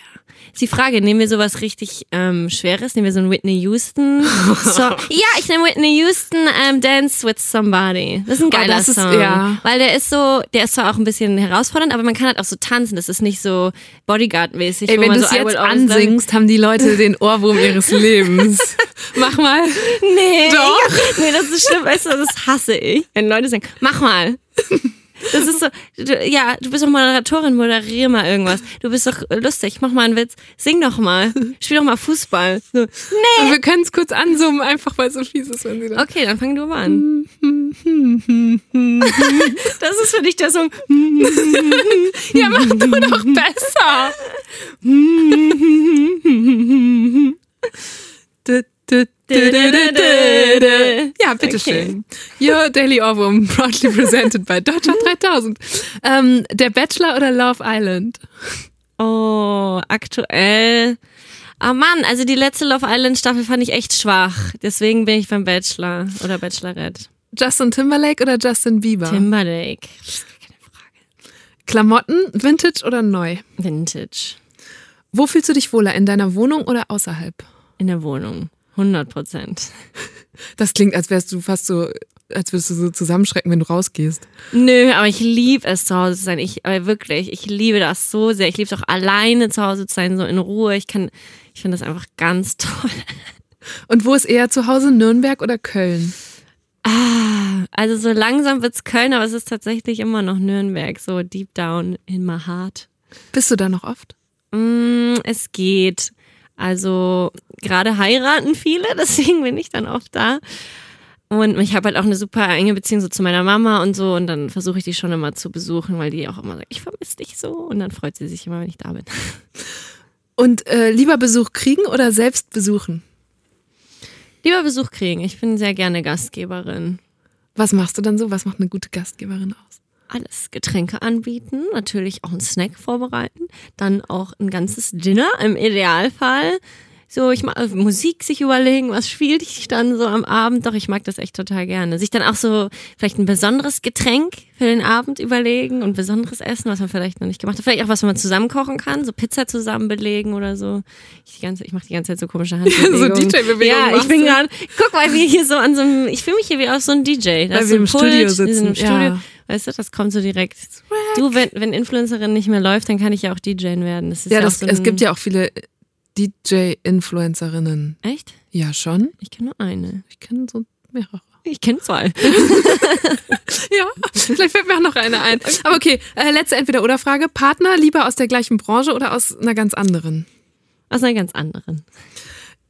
Ist die Frage, nehmen wir sowas richtig ähm, Schweres? Nehmen wir so einen Whitney Houston Song? ja, ich nehme Whitney Houston ähm, Dance with Somebody. Das ist ein geiler Oh, ist- Song. ja. Weil der ist so, der ist zwar auch ein bisschen herausfordernd, aber man kann halt auch so tanzen. Das ist nicht so Bodyguard-mäßig. Ey, wenn du so es will jetzt ansingst, haben die Leute den Ohrwurm ihres Lebens. Mach mal. Nee, Doch. Ich, nee, das ist schlimm, weißt du, das hasse ich. Wenn Leute sagen, mach mal. Das ist so, du, ja, du bist doch Moderatorin, moderier mal irgendwas. Du bist doch lustig, mach mal einen Witz. Sing doch mal. Spiel doch mal Fußball. So, Und wir können es kurz ansummen, einfach weil es so fies ist, wenn sie das. okay, dann fang du mal an. Das ist für dich der Song. Ja, mach du doch besser. Ja, bitteschön. Your Daily Ohrwurm, proudly presented by Deutschland 3000. Ähm, der Bachelor oder Love Island? Oh, aktuell. Ah Mann, also die letzte Love Island Staffel fand ich echt schwach. Deswegen bin ich beim Bachelor oder Bachelorette. Justin Timberlake oder Justin Bieber? Timberlake. Klamotten, Vintage oder neu? Vintage. Wo fühlst du dich wohler, in deiner Wohnung oder außerhalb? In der Wohnung. 100 Prozent. Das klingt, als wärst du fast so, als würdest du so zusammenschrecken, wenn du rausgehst. Nö, aber ich liebe es zu Hause zu sein. Ich, aber wirklich, ich liebe das so sehr. Ich liebe es auch alleine zu Hause zu sein, so in Ruhe. Ich kann, ich finde das einfach ganz toll. Und wo ist eher zu Hause, Nürnberg oder Köln? Ah, also so langsam wird's Köln, aber es ist tatsächlich immer noch Nürnberg, so deep down in my heart. Bist du da noch oft? Mm, es geht. Also gerade heiraten viele, deswegen bin ich dann oft da. Und ich habe halt auch eine super enge Beziehung so zu meiner Mama und so. Und dann versuche ich die schon immer zu besuchen, weil die auch immer sagt, ich vermisse dich so. Und dann freut sie sich immer, wenn ich da bin. Und äh, lieber Besuch kriegen oder selbst besuchen? Lieber Besuch kriegen. Ich bin sehr gerne Gastgeberin. Was machst du dann so? Was macht eine gute Gastgeberin aus? Alles Getränke anbieten, natürlich auch einen Snack vorbereiten, dann auch ein ganzes Dinner im Idealfall. So, ich mag Musik sich überlegen, was spiele ich dann so am Abend. Doch, ich mag das echt total gerne. Sich dann auch so vielleicht ein besonderes Getränk für den Abend überlegen und besonderes Essen, was man vielleicht noch nicht gemacht hat. Vielleicht auch was, man zusammen kochen kann, so Pizza zusammen belegen oder so. Ich, die ganze, ich mache die ganze Zeit so komische Handbewegungen. DJ-Bewegungen Ja, ich bin gerade, guck mal, wie hier so an so einem, ich fühle mich hier wie auf so einem DJ. Da Weil ist wir so im ein Studio Pult, wir sind im sitzen, Studio. ja. Weißt du, das kommt so direkt. Du, wenn, wenn Influencerin nicht mehr läuft, dann kann ich ja auch DJen werden. Das ist Ja, ja, das, so es gibt ja auch viele DJ-Influencerinnen. Echt? Ja, schon. Ich kenne nur eine. Ich kenne so mehrere. Ich kenne zwei. Ja, vielleicht fällt mir auch noch eine ein. Aber okay, äh, letzte Entweder-Oder-Frage. Partner lieber aus der gleichen Branche oder aus einer ganz anderen? Aus einer ganz anderen.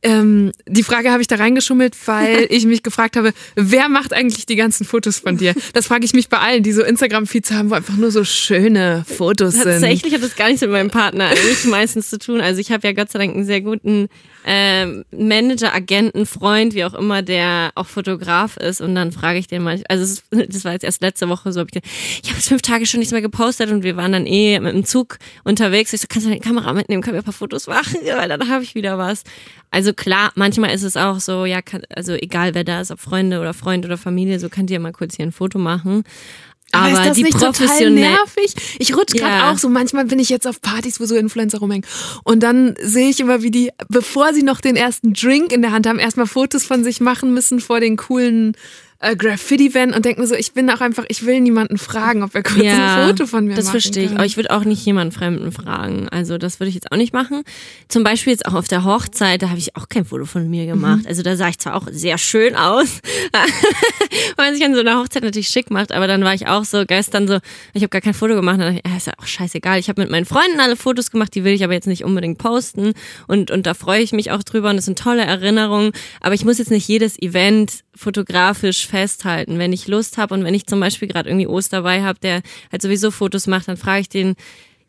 Ähm, die Frage habe ich da reingeschummelt, weil ich mich gefragt habe, wer macht eigentlich die ganzen Fotos von dir? Das frage ich mich bei allen, die so Instagram-Feeds haben, wo einfach nur so schöne Fotos sind. Tatsächlich hat das gar nichts mit meinem Partner eigentlich meistens zu tun. Also ich habe ja Gott sei Dank einen sehr guten ähm, Manager, Agenten, Freund, wie auch immer, der auch Fotograf ist. Und dann frage ich den mal, also das war jetzt erst letzte Woche so, hab ich ich habe jetzt fünf Tage schon nichts mehr gepostet und wir waren dann eh mit dem Zug unterwegs. Ich so, kannst du deine Kamera mitnehmen, können wir ein paar Fotos machen? Ja, weil dann habe ich wieder was. Also klar, manchmal ist es auch so, ja, kann, also egal wer da ist, ob Freunde oder Freund oder Familie, so könnt ihr mal kurz hier ein Foto machen. Aber, ist das die nicht total nervig? Ich rutsch gerade Ja. auch so. Manchmal bin ich jetzt auf Partys, wo so Influencer rumhängen. Und dann sehe ich immer, wie die, bevor sie noch den ersten Drink in der Hand haben, erstmal Fotos von sich machen müssen vor den coolen äh, Graffiti-Van und denke mir so, ich bin auch einfach, ich will niemanden fragen, ob er kurz Ja, ein Foto von mir Das machen verstehe ich. kann. Aber ich würde auch nicht jemanden Fremden fragen. Also das würde ich jetzt auch nicht machen. Zum Beispiel jetzt auch auf der Hochzeit, da habe ich auch kein Foto von mir gemacht. Also da sah ich zwar auch sehr schön aus, weil man sich an so einer Hochzeit natürlich schick macht, aber dann war ich auch so gestern so, ich habe gar kein Foto gemacht. Dann dachte ich, ja, ist ja auch scheißegal. Ich habe mit meinen Freunden alle Fotos gemacht, die will ich aber jetzt nicht unbedingt posten. Und, und da freue ich mich auch drüber und das sind tolle Erinnerungen. Aber ich muss jetzt nicht jedes Event fotografisch festhalten. Wenn ich Lust habe und wenn ich zum Beispiel gerade irgendwie Ost dabei habe, der halt sowieso Fotos macht, dann frage ich den,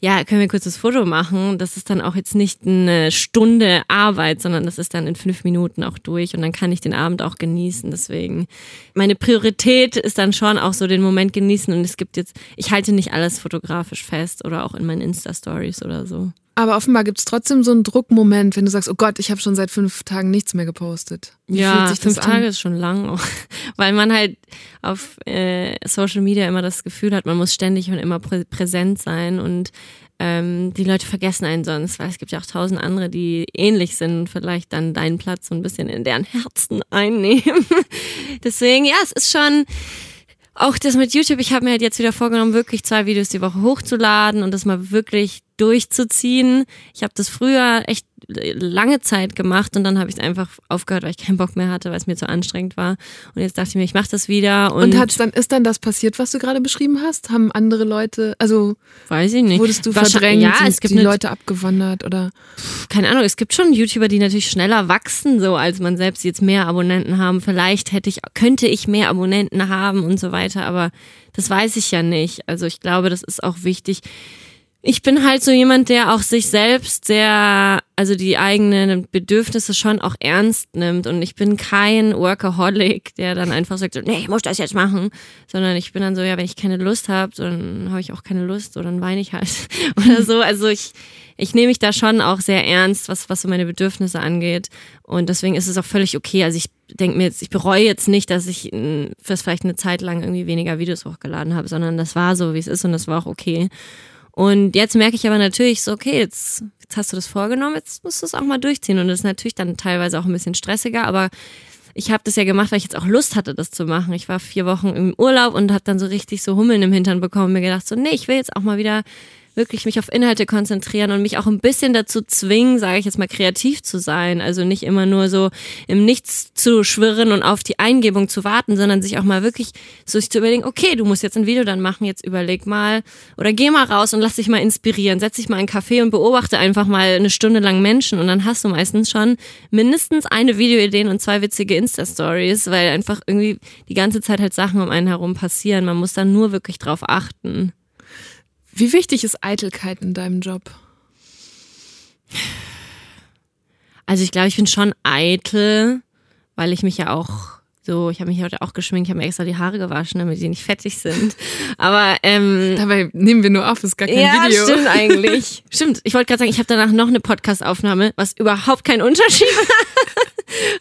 ja, können wir kurz das Foto machen? Das ist dann auch jetzt nicht eine Stunde Arbeit, sondern das ist dann in fünf Minuten auch durch und dann kann ich den Abend auch genießen. Deswegen, meine Priorität ist dann schon auch so den Moment genießen und es gibt jetzt, ich halte nicht alles fotografisch fest oder auch in meinen Insta-Stories oder so. Aber offenbar gibt es trotzdem so einen Druckmoment, wenn du sagst, oh Gott, ich habe schon seit fünf Tagen nichts mehr gepostet. Wie ja, fünf? Tage ist schon lang, auch, weil man halt auf äh, Social Media immer das Gefühl hat, man muss ständig und immer prä präsent sein und ähm, die Leute vergessen einen sonst, weil es gibt ja auch tausend andere, die ähnlich sind und vielleicht dann deinen Platz so ein bisschen in deren Herzen einnehmen. Deswegen, ja, es ist schon auch das mit YouTube. Ich habe mir halt jetzt wieder vorgenommen, wirklich zwei Videos die Woche hochzuladen und das mal wirklich durchzuziehen. Ich habe das früher echt lange Zeit gemacht und dann habe ich es einfach aufgehört, weil ich keinen Bock mehr hatte, weil es mir zu anstrengend war. Und jetzt dachte ich mir, ich mache das wieder. Und, Und hat's dann, ist dann das passiert, was du gerade beschrieben hast? Haben andere Leute, also weiß ich nicht. wurdest du verdrängt, Ja, es gibt die Leute abgewandert oder? keine Ahnung, es gibt schon YouTuber, die natürlich schneller wachsen, so als man selbst jetzt mehr Abonnenten haben. Vielleicht hätte ich, könnte ich mehr Abonnenten haben und so weiter, aber das weiß ich ja nicht. Also ich glaube, das ist auch wichtig. Ich bin halt so jemand, der auch sich selbst sehr, also die eigenen Bedürfnisse schon auch ernst nimmt. Und ich bin kein Workaholic, der dann einfach sagt, so, nee, ich muss das jetzt machen. Sondern ich bin dann so, ja, wenn ich keine Lust habe, dann habe ich auch keine Lust oder dann weine ich halt oder so. Also ich, ich nehme mich da schon auch sehr ernst, was, was so meine Bedürfnisse angeht. Und deswegen ist es auch völlig okay. Also ich denke mir jetzt, ich bereue jetzt nicht, dass ich fürs vielleicht eine Zeit lang irgendwie weniger Videos hochgeladen habe, sondern das war so, wie es ist und das war auch okay. Und jetzt merke ich aber natürlich so, okay, jetzt, jetzt hast du das vorgenommen, jetzt musst du es auch mal durchziehen. Und das ist natürlich dann teilweise auch ein bisschen stressiger, aber ich habe das ja gemacht, weil ich jetzt auch Lust hatte, das zu machen. Ich war vier Wochen im Urlaub und habe dann so richtig so Hummeln im Hintern bekommen und mir gedacht, so, nee, ich will jetzt auch mal wieder wirklich mich auf Inhalte konzentrieren und mich auch ein bisschen dazu zwingen, sage ich jetzt mal, kreativ zu sein. Also nicht immer nur so im Nichts zu schwirren und auf die Eingebung zu warten, sondern sich auch mal wirklich so sich zu überlegen, okay, du musst jetzt ein Video dann machen, jetzt überleg mal oder geh mal raus und lass dich mal inspirieren. Setz dich mal in einen Café und beobachte einfach mal eine Stunde lang Menschen und dann hast du meistens schon mindestens eine Videoidee und zwei witzige Insta-Stories, weil einfach irgendwie die ganze Zeit halt Sachen um einen herum passieren. Man muss dann nur wirklich drauf achten. Wie wichtig ist Eitelkeit in deinem Job? Also ich glaube, ich bin schon eitel, weil ich mich ja auch so, ich habe mich heute auch geschminkt, ich habe mir extra die Haare gewaschen, damit die nicht fettig sind. Aber ähm, Dabei nehmen wir nur auf, ist gar kein ja, Video. stimmt eigentlich. stimmt. Ich wollte gerade sagen, ich habe danach noch eine Podcast-Aufnahme, was überhaupt keinen Unterschied macht.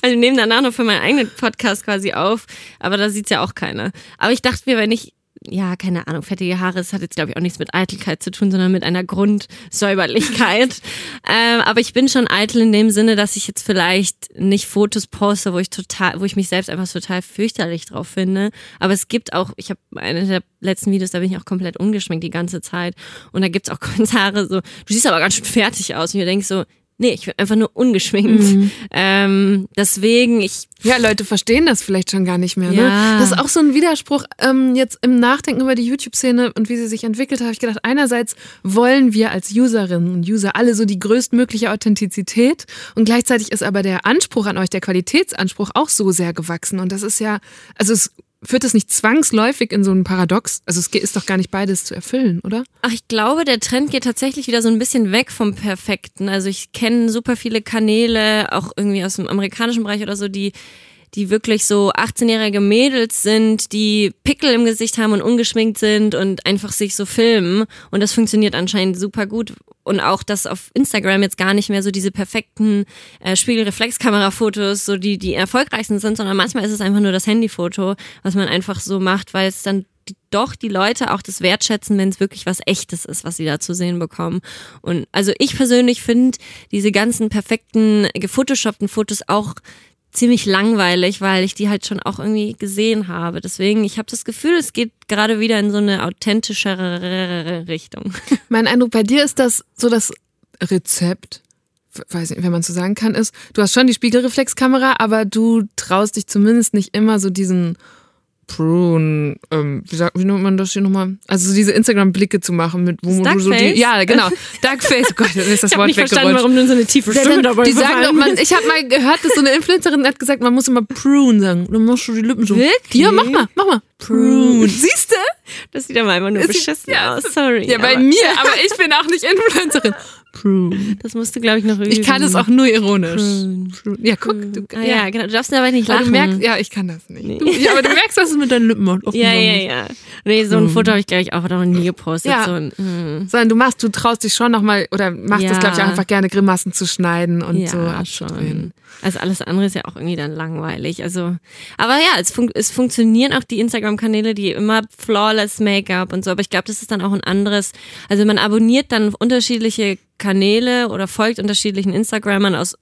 Also wir nehmen danach noch für meinen eigenen Podcast quasi auf, aber da sieht's ja auch keiner. Aber ich dachte mir, wenn ich ja, keine Ahnung, fettige Haare, das hat jetzt, glaube ich, auch nichts mit Eitelkeit zu tun, sondern mit einer Grundsäuberlichkeit. ähm, aber ich bin schon eitel in dem Sinne, dass ich jetzt vielleicht nicht Fotos poste, wo ich total, wo ich mich selbst einfach total fürchterlich drauf finde. Aber es gibt auch, ich habe eine der letzten Videos, da bin ich auch komplett ungeschminkt die ganze Zeit. Und da gibt's auch Kommentare so, du siehst aber ganz schön fertig aus. Und ich denke so, nee, ich bin einfach nur ungeschminkt. Ähm, deswegen, ich Ja, Leute verstehen das vielleicht schon gar nicht mehr. Ne? Ja. Das ist auch so ein Widerspruch. Ähm, jetzt im Nachdenken über die YouTube-Szene und wie sie sich entwickelt hat, habe ich gedacht, einerseits wollen wir als Userinnen und User alle so die größtmögliche Authentizität und gleichzeitig ist aber der Anspruch an euch, der Qualitätsanspruch auch so sehr gewachsen. Und das ist ja, also es führt es nicht zwangsläufig in so ein Paradox. Also es ist doch gar nicht beides zu erfüllen, oder? Ach, ich glaube, der Trend geht tatsächlich wieder so ein bisschen weg vom Perfekten. Also ich kenne super viele Kanäle, auch irgendwie aus dem amerikanischen Bereich oder so, die die wirklich so 18-jährige Mädels sind, die Pickel im Gesicht haben und ungeschminkt sind und einfach sich so filmen. Und das funktioniert anscheinend super gut. Und auch, dass auf Instagram jetzt gar nicht mehr so diese perfekten äh, Spiegelreflexkamerafotos, so die, die erfolgreichsten sind, sondern manchmal ist es einfach nur das Handyfoto, was man einfach so macht, weil es dann doch die Leute auch das wertschätzen, wenn es wirklich was Echtes ist, was sie da zu sehen bekommen. Und also ich persönlich finde diese ganzen perfekten, gefotoshoppten Fotos auch ziemlich langweilig, weil ich die halt schon auch irgendwie gesehen habe. Deswegen, ich habe das Gefühl, es geht gerade wieder in so eine authentischere Richtung. Mein Eindruck bei dir ist, dass so das Rezept, weiß nicht, wenn man so sagen kann, ist, du hast schon die Spiegelreflexkamera, aber du traust dich zumindest nicht immer so diesen Prune, ähm, wie, sagt, wie nennt man das hier nochmal? Also so diese Instagram-Blicke zu machen, mit wo du so die. Ja, genau. Darkface, oh Gott, dann ist das ich Wort nicht verstanden, warum du so eine tiefe Stimme dabei Die sagen doch, man, ich habe mal gehört, dass so eine Influencerin hat gesagt, man muss immer Prune sagen. Dann machst du die Lippen so. Wirklich? Ja, mach mal, mach mal. Prune. Siehst du? Das sieht aber immer nur beschissen aus. Sorry. Ja, bei aber. mir, aber ich bin auch nicht Influencerin. Prune. Das musst du, glaube ich, noch üben. Ich kann es auch nur ironisch. Prune. Prune. Ja, guck. Du, Ah, ja, genau. Du darfst aber nicht Aber lachen. du merkst, ja, ich kann das nicht. Nee. Du, ja, aber du merkst, dass es mit deinen Lippen macht. ja, ja, ja. Nee, so ein Foto habe ich, glaube ich, auch noch nie gepostet. Ja. So ein, mm. Sondern du machst, du traust dich schon nochmal, oder machst Ja. das, glaube ich, auch einfach gerne, Grimassen zu schneiden und ja, so abzudrehen. schon. Also alles andere ist ja auch irgendwie dann langweilig. Also, aber ja, es, fun es funktionieren auch die Instagram-Kanäle, die immer flawless Make-up und so. Aber ich glaube, das ist dann auch ein anderes. Also man abonniert dann unterschiedliche Kanäle oder folgt unterschiedlichen Instagrammern aus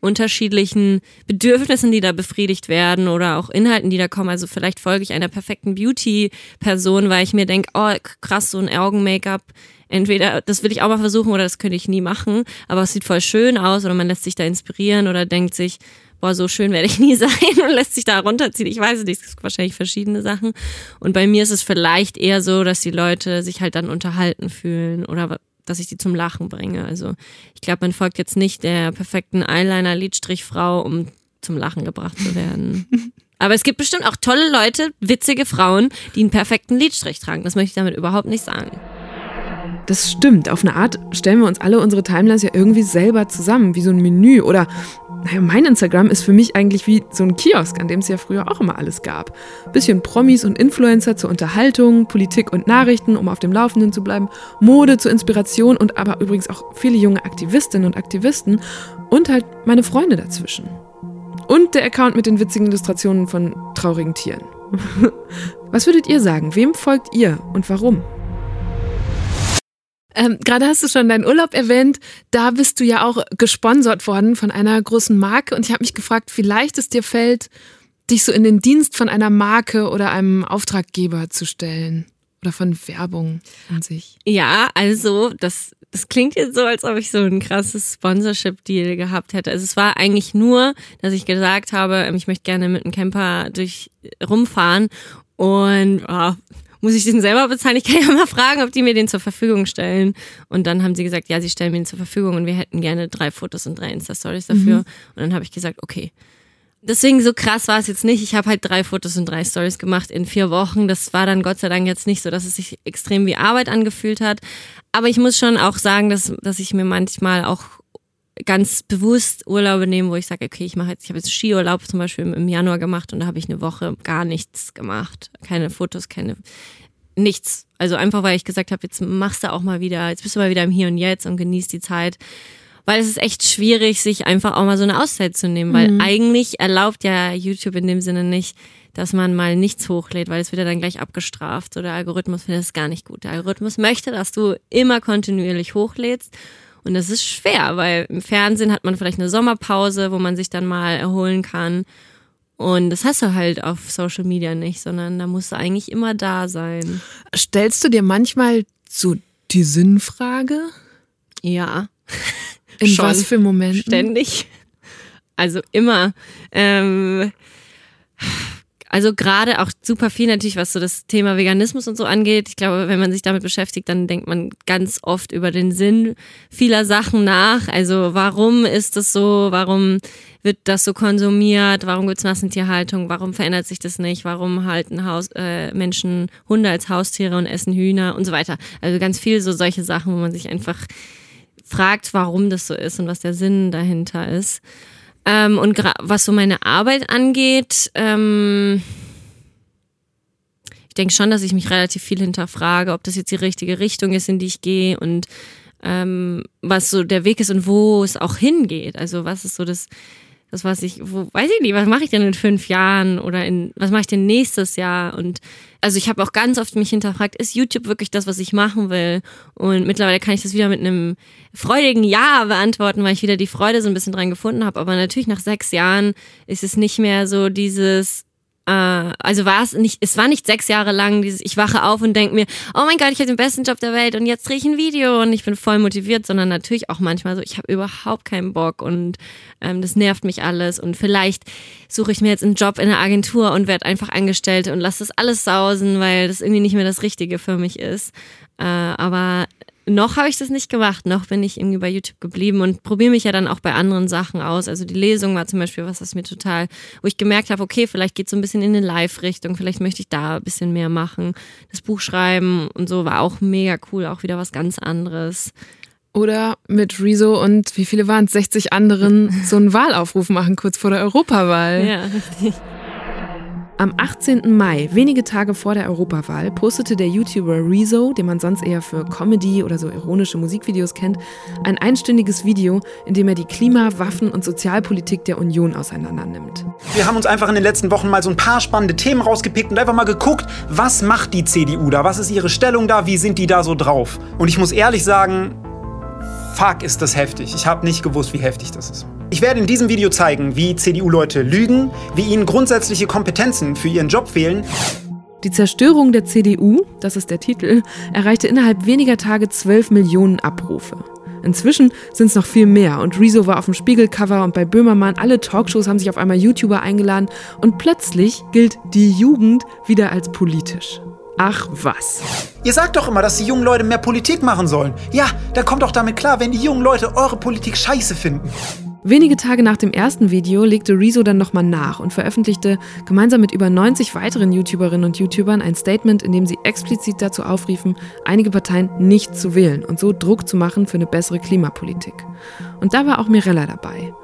unterschiedlichen Bedürfnissen, die da befriedigt werden oder auch Inhalten, die da kommen. Also vielleicht folge ich einer perfekten Beauty-Person, weil ich mir denke, oh krass, so ein Augen-Make-up. Entweder das will ich auch mal versuchen oder das könnte ich nie machen, aber es sieht voll schön aus oder man lässt sich da inspirieren oder denkt sich, boah, so schön werde ich nie sein und lässt sich da runterziehen. Ich weiß nicht, es gibt wahrscheinlich verschiedene Sachen. Und bei mir ist es vielleicht eher so, dass die Leute sich halt dann unterhalten fühlen oder dass ich die zum Lachen bringe. Also ich glaube, man folgt jetzt nicht der perfekten Eyeliner-Lidstrichfrau, um zum Lachen gebracht zu werden. Aber es gibt bestimmt auch tolle Leute, witzige Frauen, die einen perfekten Lidstrich tragen. Das möchte ich damit überhaupt nicht sagen. Das stimmt. Auf eine Art stellen wir uns alle unsere Timelines ja irgendwie selber zusammen, wie so ein Menü. Oder, naja, mein Instagram ist für mich eigentlich wie so ein Kiosk, an dem es ja früher auch immer alles gab. Bisschen Promis und Influencer zur Unterhaltung, Politik und Nachrichten, um auf dem Laufenden zu bleiben, Mode zur Inspiration und aber übrigens auch viele junge Aktivistinnen und Aktivisten und halt meine Freunde dazwischen. Und der Account mit den witzigen Illustrationen von traurigen Tieren. Was würdet ihr sagen? Wem folgt ihr und warum? Ähm, Gerade hast du schon deinen Urlaub erwähnt. Da bist du ja auch gesponsert worden von einer großen Marke. Und ich habe mich gefragt, vielleicht es dir fällt, dich so in den Dienst von einer Marke oder einem Auftraggeber zu stellen. Oder von Werbung an sich. Ja, also das, das klingt jetzt so, als ob ich so ein krasses Sponsorship-Deal gehabt hätte. Also es war eigentlich nur, dass ich gesagt habe, ähm, ich möchte gerne mit einem Camper durch rumfahren und oh, muss ich den selber bezahlen? Ich kann ja mal fragen, ob die mir den zur Verfügung stellen. Und dann haben sie gesagt, ja, sie stellen mir den zur Verfügung und wir hätten gerne drei Fotos und drei Insta-Stories dafür. Und dann habe ich gesagt, okay. Deswegen so krass war es jetzt nicht. Ich habe halt drei Fotos und drei Stories gemacht in vier Wochen. Das war dann Gott sei Dank jetzt nicht so, dass es sich extrem wie Arbeit angefühlt hat. Aber ich muss schon auch sagen, dass, dass ich mir manchmal auch ganz bewusst Urlaube nehme, wo ich sage, okay, ich mache jetzt, ich habe jetzt Skiurlaub zum Beispiel im, im Januar gemacht und da habe ich eine Woche gar nichts gemacht. Keine Fotos, keine nichts. Also einfach, weil ich gesagt habe, jetzt machst du auch mal wieder, jetzt bist du mal wieder im Hier und Jetzt und genießt die Zeit. Weil es ist echt schwierig, sich einfach auch mal so eine Auszeit zu nehmen, weil eigentlich erlaubt ja YouTube in dem Sinne nicht, dass man mal nichts hochlädt, weil es wird ja dann gleich abgestraft. Oder der Algorithmus findet es gar nicht gut. Der Algorithmus möchte, dass du immer kontinuierlich hochlädst. Und das ist schwer, weil im Fernsehen hat man vielleicht eine Sommerpause, wo man sich dann mal erholen kann. Und das hast du halt auf Social Media nicht, sondern da musst du eigentlich immer da sein. Stellst du dir manchmal so die Sinnfrage? Ja. In Schon. was für Momenten? Ständig. Also immer. Ähm, also gerade auch super viel natürlich, was so das Thema Veganismus und so angeht. Ich glaube, wenn man sich damit beschäftigt, dann denkt man ganz oft über den Sinn vieler Sachen nach. Also warum ist das so? Warum wird das so konsumiert? Warum gibt's Massentierhaltung? Warum verändert sich das nicht? Warum halten Haus, äh, Menschen Hunde als Haustiere und essen Hühner und so weiter? Also ganz viel so solche Sachen, wo man sich einfach fragt, warum das so ist und was der Sinn dahinter ist. Ähm, und was so meine Arbeit angeht, ähm, ich denke schon, dass ich mich relativ viel hinterfrage, ob das jetzt die richtige Richtung ist, in die ich gehe und ähm, was so der Weg ist und wo es auch hingeht. Also was ist so das, das was ich, wo, weiß ich nicht, was mache ich denn in fünf Jahren oder in, was mache ich denn nächstes Jahr? Und also ich habe auch ganz oft mich hinterfragt, ist YouTube wirklich das, was ich machen will? Und mittlerweile kann ich das wieder mit einem freudigen Ja beantworten, weil ich wieder die Freude so ein bisschen dran gefunden habe. Aber natürlich nach sechs Jahren ist es nicht mehr so dieses, also war es nicht, es war nicht sechs Jahre lang dieses, ich wache auf und denke mir, oh mein Gott, ich habe den besten Job der Welt und jetzt drehe ich ein Video und ich bin voll motiviert, sondern natürlich auch manchmal so, ich habe überhaupt keinen Bock und ähm, das nervt mich alles und vielleicht suche ich mir jetzt einen Job in einer Agentur und werde einfach Angestellte und lasse das alles sausen, weil das irgendwie nicht mehr das Richtige für mich ist. Äh, aber noch habe ich das nicht gemacht, noch bin ich irgendwie bei YouTube geblieben und probiere mich ja dann auch bei anderen Sachen aus. Also die Lesung war zum Beispiel was, was mir total, wo ich gemerkt habe, okay, vielleicht geht es so ein bisschen in eine Live-Richtung, vielleicht möchte ich da ein bisschen mehr machen. Das Buch schreiben und so war auch mega cool, auch wieder was ganz anderes. Oder mit Rezo und wie viele waren es, 60 anderen so einen Wahlaufruf machen kurz vor der Europawahl. Ja, richtig. Am 18. Mai, wenige Tage vor der Europawahl, postete der YouTuber Rezo, den man sonst eher für Comedy oder so ironische Musikvideos kennt, ein einstündiges Video, in dem er die Klima-, Waffen- und Sozialpolitik der Union auseinandernimmt. Wir haben uns einfach in den letzten Wochen mal so ein paar spannende Themen rausgepickt und einfach mal geguckt, was macht die CDU da? Was ist ihre Stellung da? Wie sind die da so drauf? Und ich muss ehrlich sagen, fuck, ist das heftig. Ich habe nicht gewusst, wie heftig das ist. Ich werde in diesem Video zeigen, wie CDU-Leute lügen, wie ihnen grundsätzliche Kompetenzen für ihren Job fehlen. Die Zerstörung der CDU, das ist der Titel, erreichte innerhalb weniger Tage 12 Millionen Abrufe. Inzwischen sind es noch viel mehr und Rezo war auf dem Spiegelcover und bei Böhmermann, alle Talkshows haben sich auf einmal YouTuber eingeladen und plötzlich gilt die Jugend wieder als politisch. Ach was. Ihr sagt doch immer, dass die jungen Leute mehr Politik machen sollen. Ja, dann kommt doch damit klar, wenn die jungen Leute eure Politik scheiße finden. Wenige Tage nach dem ersten Video legte Rezo dann nochmal nach und veröffentlichte gemeinsam mit über 90 weiteren YouTuberinnen und YouTubern ein Statement, in dem sie explizit dazu aufriefen, einige Parteien nicht zu wählen und so Druck zu machen für eine bessere Klimapolitik. Und da war auch Mirella dabei.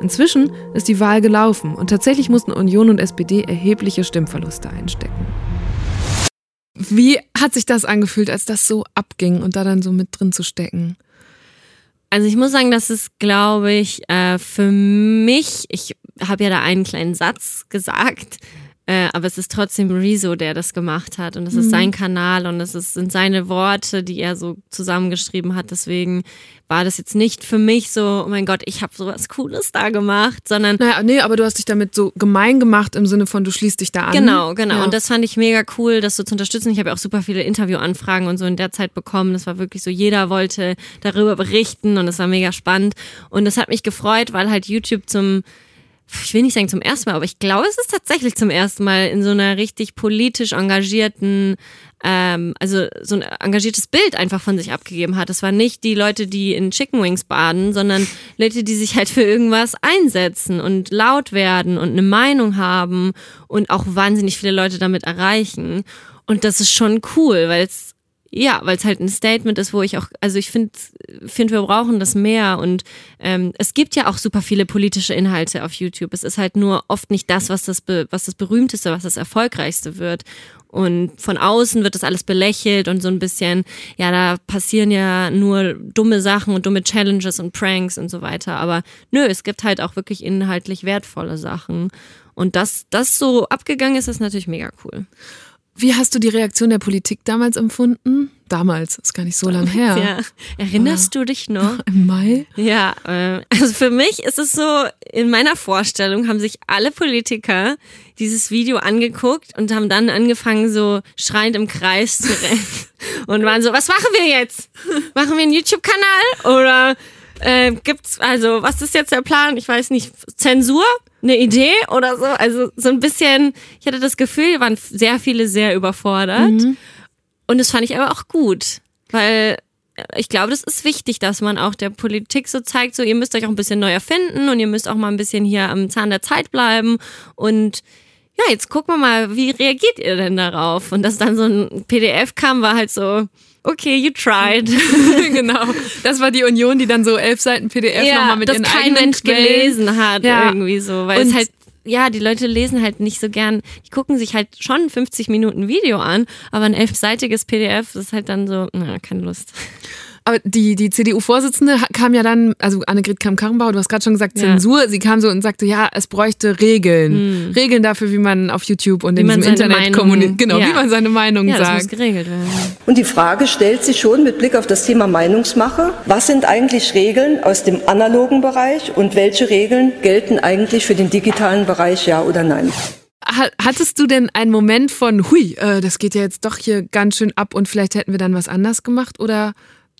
Inzwischen ist die Wahl gelaufen und tatsächlich mussten Union und SPD erhebliche Stimmverluste einstecken. Wie hat sich das angefühlt, als das so abging und da dann so mit drin zu stecken? Also ich muss sagen, das ist, glaube ich, äh, für mich, ich habe ja da einen kleinen Satz gesagt, äh, aber es ist trotzdem Rezo, der das gemacht hat und es mhm. ist sein Kanal und es ist, sind seine Worte, die er so zusammengeschrieben hat. Deswegen war das jetzt nicht für mich so, oh mein Gott, ich habe sowas Cooles da gemacht, sondern. Naja, nee, aber du hast dich damit so gemein gemacht im Sinne von, du schließt dich da an. Genau, genau. Ja. Und das fand ich mega cool, das so zu unterstützen. Ich habe ja auch super viele Interviewanfragen und so in der Zeit bekommen. Das war wirklich so, jeder wollte darüber berichten und es war mega spannend. Und das hat mich gefreut, weil halt YouTube zum ich will nicht sagen zum ersten Mal, aber ich glaube, es ist tatsächlich zum ersten Mal in so einer richtig politisch engagierten, ähm, also so ein engagiertes Bild einfach von sich abgegeben hat. Es waren nicht die Leute, die in Chicken Wings baden, sondern Leute, die sich halt für irgendwas einsetzen und laut werden und eine Meinung haben und auch wahnsinnig viele Leute damit erreichen. Und das ist schon cool, weil es ja, weil es halt ein Statement ist, wo ich auch, also ich finde, find, wir brauchen das mehr und ähm, es gibt ja auch super viele politische Inhalte auf YouTube. Es ist halt nur oft nicht das, was das, was das berühmteste, was das erfolgreichste wird. Und von außen wird das alles belächelt und so ein bisschen, ja, da passieren ja nur dumme Sachen und dumme Challenges und Pranks und so weiter. Aber nö, es gibt halt auch wirklich inhaltlich wertvolle Sachen. Und dass das so abgegangen ist, ist natürlich mega cool. Wie hast du die Reaktion der Politik damals empfunden? Damals, ist gar nicht so lange her. Ja. Erinnerst du dich noch? Im Mai? Ja, äh, also für mich ist es so, in meiner Vorstellung haben sich alle Politiker dieses Video angeguckt und haben dann angefangen, so schreiend im Kreis zu rennen. Und waren so, was machen wir jetzt? Machen wir einen YouTube-Kanal? Oder äh, gibt's, also, was ist jetzt der Plan? Ich weiß nicht, Zensur? Eine Idee oder so? Also, so ein bisschen, ich hatte das Gefühl, waren sehr viele sehr überfordert. Mhm. Und das fand ich aber auch gut, weil ich glaube, das ist wichtig, dass man auch der Politik so zeigt, so ihr müsst euch auch ein bisschen neu erfinden und ihr müsst auch mal ein bisschen hier am Zahn der Zeit bleiben und ja, jetzt gucken wir mal, wie reagiert ihr denn darauf? Und dass dann so ein PDF kam, war halt so, okay, you tried. genau. Das war die Union, die dann so elf Seiten PDF ja, nochmal mit das ihren kein eigenen Mensch Quellen. gelesen hat Ja. irgendwie so, weil Und- es halt ja, die Leute lesen halt nicht so gern, die gucken sich halt schon 50 Minuten Video an, aber ein elfseitiges PDF ist halt dann so, na, keine Lust. Aber die, die CDU-Vorsitzende kam ja dann, also Annegret Kramp-Karrenbauer, du hast gerade schon gesagt, Zensur. Ja. Sie kam so und sagte, ja, es bräuchte Regeln. Hm. Regeln dafür, wie man auf YouTube und wie in diesem Internet kommuniziert. Genau, ja. wie man seine Meinung ja, sagt. Das muss geregelt werden. Und die Frage stellt sich schon mit Blick auf das Thema Meinungsmache, was sind eigentlich Regeln aus dem analogen Bereich und welche Regeln gelten eigentlich für den digitalen Bereich, ja oder nein? Hattest du denn einen Moment von, hui, äh, das geht ja jetzt doch hier ganz schön ab und vielleicht hätten wir dann was anders gemacht? Oder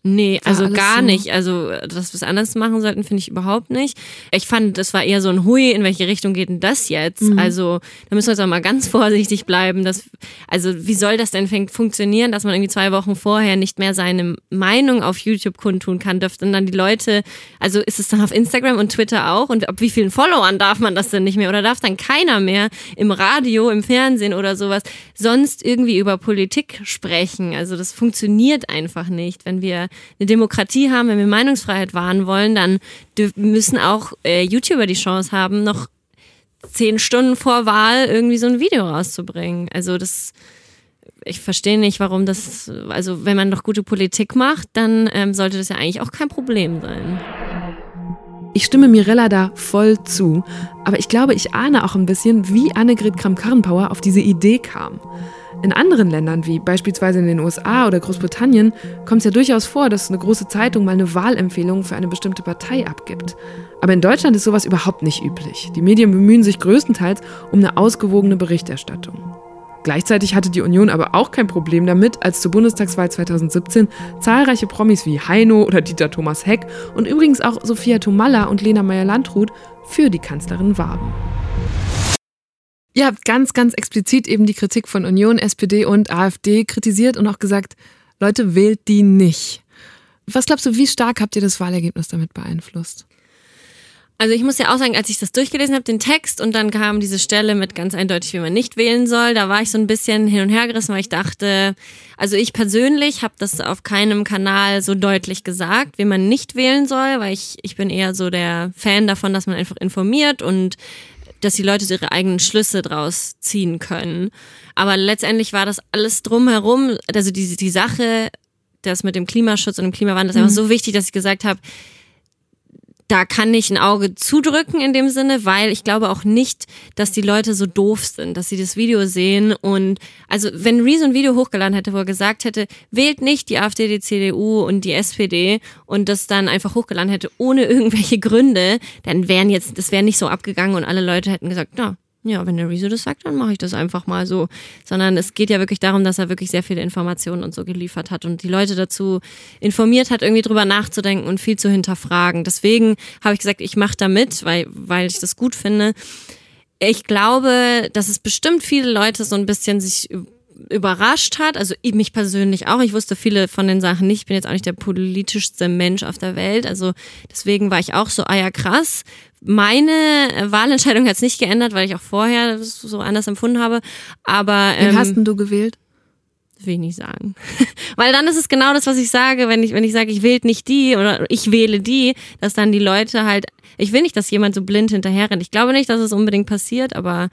Nee, also gar so? nicht. Also, dass wir es anders machen sollten, finde ich überhaupt nicht. Ich fand, das war eher so ein Hui, in welche Richtung geht denn das jetzt? Mhm. Also, da müssen wir jetzt auch mal ganz vorsichtig bleiben. Dass, also, wie soll das denn funktionieren, dass man irgendwie zwei Wochen vorher nicht mehr seine Meinung auf YouTube kundtun kann? Dürften dann die Leute, also ist es dann auf Instagram und Twitter auch? Und ab wie vielen Followern darf man das denn nicht mehr? Oder darf dann keiner mehr im Radio, im Fernsehen oder sowas sonst irgendwie über Politik sprechen? Also, das funktioniert einfach nicht, wenn wir eine Demokratie haben, wenn wir Meinungsfreiheit wahren wollen, dann müssen auch äh, YouTuber die Chance haben, noch zehn Stunden vor Wahl irgendwie so ein Video rauszubringen. Also das, ich verstehe nicht, warum das, also wenn man doch gute Politik macht, dann ähm, sollte das ja eigentlich auch kein Problem sein. Ich stimme Mirella da voll zu, aber ich glaube, ich ahne auch ein bisschen, wie Annegret Kramp-Karrenbauer auf diese Idee kam. In anderen Ländern, wie beispielsweise in den USA oder Großbritannien, kommt es ja durchaus vor, dass eine große Zeitung mal eine Wahlempfehlung für eine bestimmte Partei abgibt. Aber in Deutschland ist sowas überhaupt nicht üblich. Die Medien bemühen sich größtenteils um eine ausgewogene Berichterstattung. Gleichzeitig hatte die Union aber auch kein Problem damit, als zur Bundestagswahl 2017 zahlreiche Promis wie Heino oder Dieter Thomas Heck und übrigens auch Sophia Tomalla und Lena Meyer-Landrut für die Kanzlerin warben. Ihr habt ganz, ganz explizit eben die Kritik von Union, SPD und AfD kritisiert und auch gesagt, Leute, wählt die nicht. Was glaubst du, wie stark habt ihr das Wahlergebnis damit beeinflusst? Also ich muss ja auch sagen, als ich das durchgelesen habe, den Text, und dann kam diese Stelle mit ganz eindeutig, wie man nicht wählen soll, da war ich so ein bisschen hin und her gerissen, weil ich dachte, also ich persönlich habe das auf keinem Kanal so deutlich gesagt, wie man nicht wählen soll, weil ich, ich bin eher so der Fan davon, dass man einfach informiert und dass die Leute ihre eigenen Schlüsse draus ziehen können. Aber letztendlich war das alles drumherum, also die, die Sache, das mit dem Klimaschutz und dem Klimawandel ist mhm. einfach so wichtig, dass ich gesagt habe, da kann ich ein Auge zudrücken in dem Sinne, weil ich glaube auch nicht, dass die Leute so doof sind, dass sie das Video sehen. Und also wenn Rezo ein Video hochgeladen hätte, wo er gesagt hätte, wählt nicht die AfD, die CDU und die SPD und das dann einfach hochgeladen hätte ohne irgendwelche Gründe, dann wären jetzt, das wäre nicht so abgegangen und alle Leute hätten gesagt, na, ja, wenn der Rezo das sagt, dann mache ich das einfach mal so. Sondern es geht ja wirklich darum, dass er wirklich sehr viele Informationen und so geliefert hat und die Leute dazu informiert hat, irgendwie drüber nachzudenken und viel zu hinterfragen. Deswegen habe ich gesagt, ich mache da mit, weil, weil ich das gut finde. Ich glaube, dass es bestimmt viele Leute so ein bisschen sich überrascht hat, also mich persönlich auch. Ich wusste viele von den Sachen nicht. Ich bin jetzt auch nicht der politischste Mensch auf der Welt. Also deswegen war ich auch so, ah ja, krass. Meine Wahlentscheidung hat es nicht geändert, weil ich auch vorher so anders empfunden habe. Aber ähm, Wen hast denn du gewählt? will ich nicht sagen. Weil dann ist es genau das, was ich sage, wenn ich, wenn ich sage, ich wähle nicht die oder ich wähle die, dass dann die Leute halt, ich will nicht, dass jemand so blind hinterher rennt. Ich glaube nicht, dass es unbedingt passiert, aber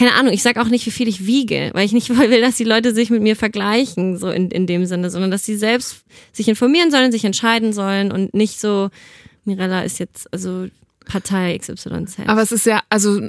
keine Ahnung, ich sage auch nicht, wie viel ich wiege, weil ich nicht will, dass die Leute sich mit mir vergleichen, so in, in dem Sinne, sondern dass sie selbst sich informieren sollen, sich entscheiden sollen und nicht so, Mirella ist jetzt, also Partei XYZ. Aber es ist ja, also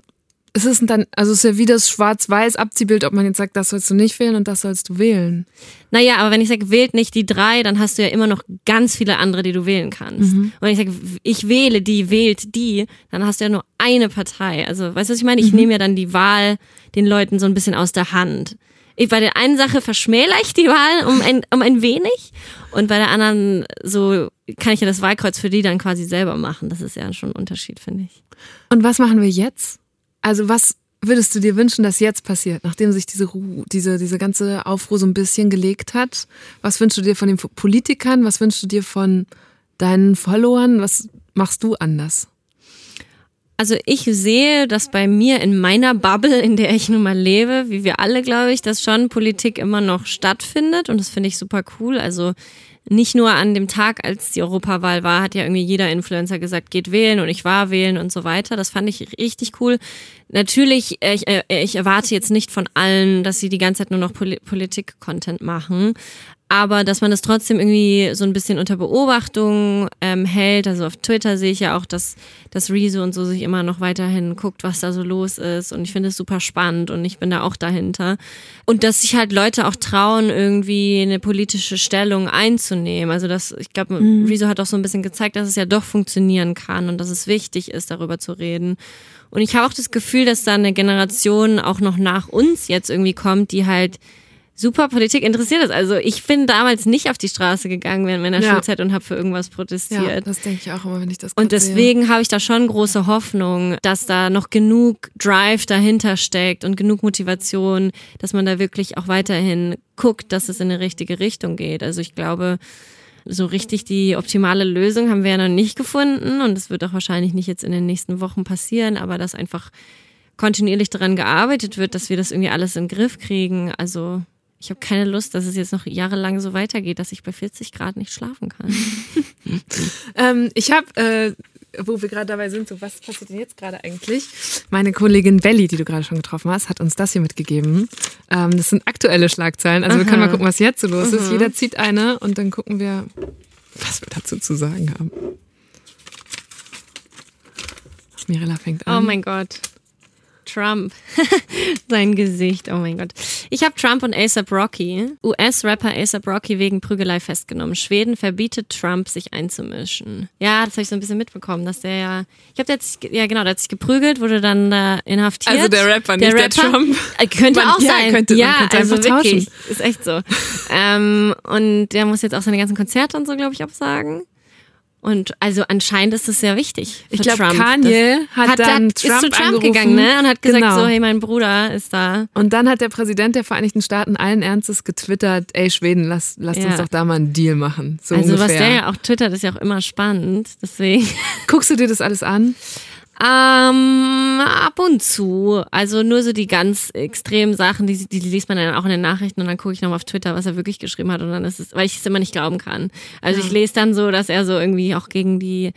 es ist dann, also es ist ja wie das Schwarz-Weiß-Abziehbild, ob man jetzt sagt, das sollst du nicht wählen und das sollst du wählen. Naja, aber wenn ich sage, wählt nicht die drei, dann hast du ja immer noch ganz viele andere, die du wählen kannst. Mhm. Und wenn ich sage, ich wähle die, wählt die, dann hast du ja nur eine Partei. Also, weißt du, was ich meine? Ich mhm. nehme ja dann die Wahl den Leuten so ein bisschen aus der Hand. Ich, bei der einen Sache verschmäler ich die Wahl um ein, um ein wenig und bei der anderen so kann ich ja das Wahlkreuz für die dann quasi selber machen. Das ist ja schon ein Unterschied, finde ich. Und was machen wir jetzt? Also was würdest du dir wünschen, dass jetzt passiert, nachdem sich diese, Ruhe, diese, diese ganze Aufruhr so ein bisschen gelegt hat? Was wünschst du dir von den Politikern? Was wünschst du dir von deinen Followern? Was machst du anders? Also ich sehe, dass bei mir in meiner Bubble, in der ich nun mal lebe, wie wir alle, glaube ich, dass schon Politik immer noch stattfindet und das finde ich super cool. Also nicht nur an dem Tag, als die Europawahl war, hat ja irgendwie jeder Influencer gesagt, geht wählen und ich war wählen und so weiter. Das fand ich richtig cool. Natürlich, äh, ich, äh, ich erwarte jetzt nicht von allen, dass sie die ganze Zeit nur noch Politik-Content machen. Aber dass man das trotzdem irgendwie so ein bisschen unter Beobachtung ähm, hält. Also auf Twitter sehe ich ja auch, dass, dass Rezo und so sich immer noch weiterhin guckt, was da so los ist. Und ich finde es super spannend und ich bin da auch dahinter. Und dass sich halt Leute auch trauen, irgendwie eine politische Stellung einzunehmen. Also das, ich glaube, mhm. Rezo hat auch so ein bisschen gezeigt, dass es ja doch funktionieren kann und dass es wichtig ist, darüber zu reden. Und ich habe auch das Gefühl, dass da eine Generation auch noch nach uns jetzt irgendwie kommt, die halt super Politik interessiert ist. Also ich bin damals nicht auf die Straße gegangen während meiner ja. Schulzeit und habe für irgendwas protestiert. Ja, das denke ich auch immer, wenn ich das Und deswegen habe ich da schon große Hoffnung, dass da noch genug Drive dahinter steckt und genug Motivation, dass man da wirklich auch weiterhin guckt, dass es in eine richtige Richtung geht. Also ich glaube, so richtig die optimale Lösung haben wir ja noch nicht gefunden und es wird auch wahrscheinlich nicht jetzt in den nächsten Wochen passieren, aber dass einfach kontinuierlich daran gearbeitet wird, dass wir das irgendwie alles in den Griff kriegen. Also ich habe keine Lust, dass es jetzt noch jahrelang so weitergeht, dass ich bei 40 Grad nicht schlafen kann. ähm, ich habe, äh, wo wir gerade dabei sind, so was passiert denn jetzt gerade eigentlich? Meine Kollegin Belly, die du gerade schon getroffen hast, hat uns das hier mitgegeben. Ähm, das sind aktuelle Schlagzeilen. Also Aha. wir können mal gucken, was jetzt so los Aha. ist. Jeder zieht eine und dann gucken wir, was wir dazu zu sagen haben. Mirella fängt an. Oh mein Gott. Trump. Sein Gesicht, oh mein Gott. Ich habe Trump und ASAP Rocky, US-Rapper ASAP Rocky wegen Prügelei festgenommen. Schweden verbietet Trump, sich einzumischen. Ja, das habe ich so ein bisschen mitbekommen, dass der ja, ich habe jetzt, ja genau, der hat sich geprügelt, wurde dann da inhaftiert. Also der Rapper, nicht der, Rapper, der Trump. Äh, könnte man, auch ja, sein. Könnte, ja, könnte also wirklich, tauschen. ist echt so. ähm, und der muss jetzt auch seine ganzen Konzerte und so, glaube ich, absagen. Und also anscheinend ist es sehr wichtig. ich glaube, Kanye das hat, hat dann hat, Trump, ist zu Trump gegangen ne? und hat gesagt, genau. so, hey, mein Bruder ist da. Und dann hat der Präsident der Vereinigten Staaten allen Ernstes getwittert, ey Schweden, lass, lasst ja. uns doch da mal einen Deal machen. So also ungefähr. was der ja auch twittert, ist ja auch immer spannend. Deswegen. Guckst du dir das alles an? Ähm, ab und zu. Also nur so die ganz extremen Sachen, die, die liest man dann auch in den Nachrichten und dann gucke ich nochmal auf Twitter, was er wirklich geschrieben hat und dann ist es, weil ich es immer nicht glauben kann. Also ja. ich lese dann so, dass er so irgendwie auch gegen die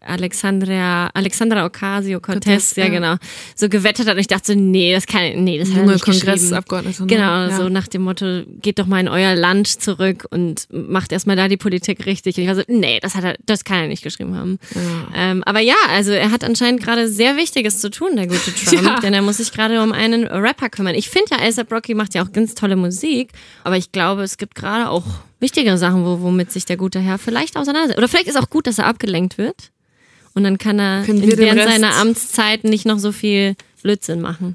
Alexandria, Alexandra Ocasio-Cortez, ja, genau, so gewettet hat und ich dachte so, nee, das kann, nee, das hat er nicht Kongressabgeordnete. Ne? Genau, ja. so nach dem Motto, geht doch mal in euer Land zurück und macht erstmal da die Politik richtig. Und ich war so, nee, das hat er, das kann er nicht geschrieben haben. Ja. Ähm, aber ja, also er hat anscheinend gerade sehr Wichtiges zu tun, der gute Trump, ja. denn er muss sich gerade um einen Rapper kümmern. Ich finde ja, ASAP Rocky macht ja auch ganz tolle Musik, aber ich glaube, es gibt gerade auch wichtigere Sachen, wo, womit sich der gute Herr vielleicht auseinandersetzt. Oder vielleicht ist auch gut, dass er abgelenkt wird. Und dann kann er während seiner Amtszeit nicht noch so viel Blödsinn machen.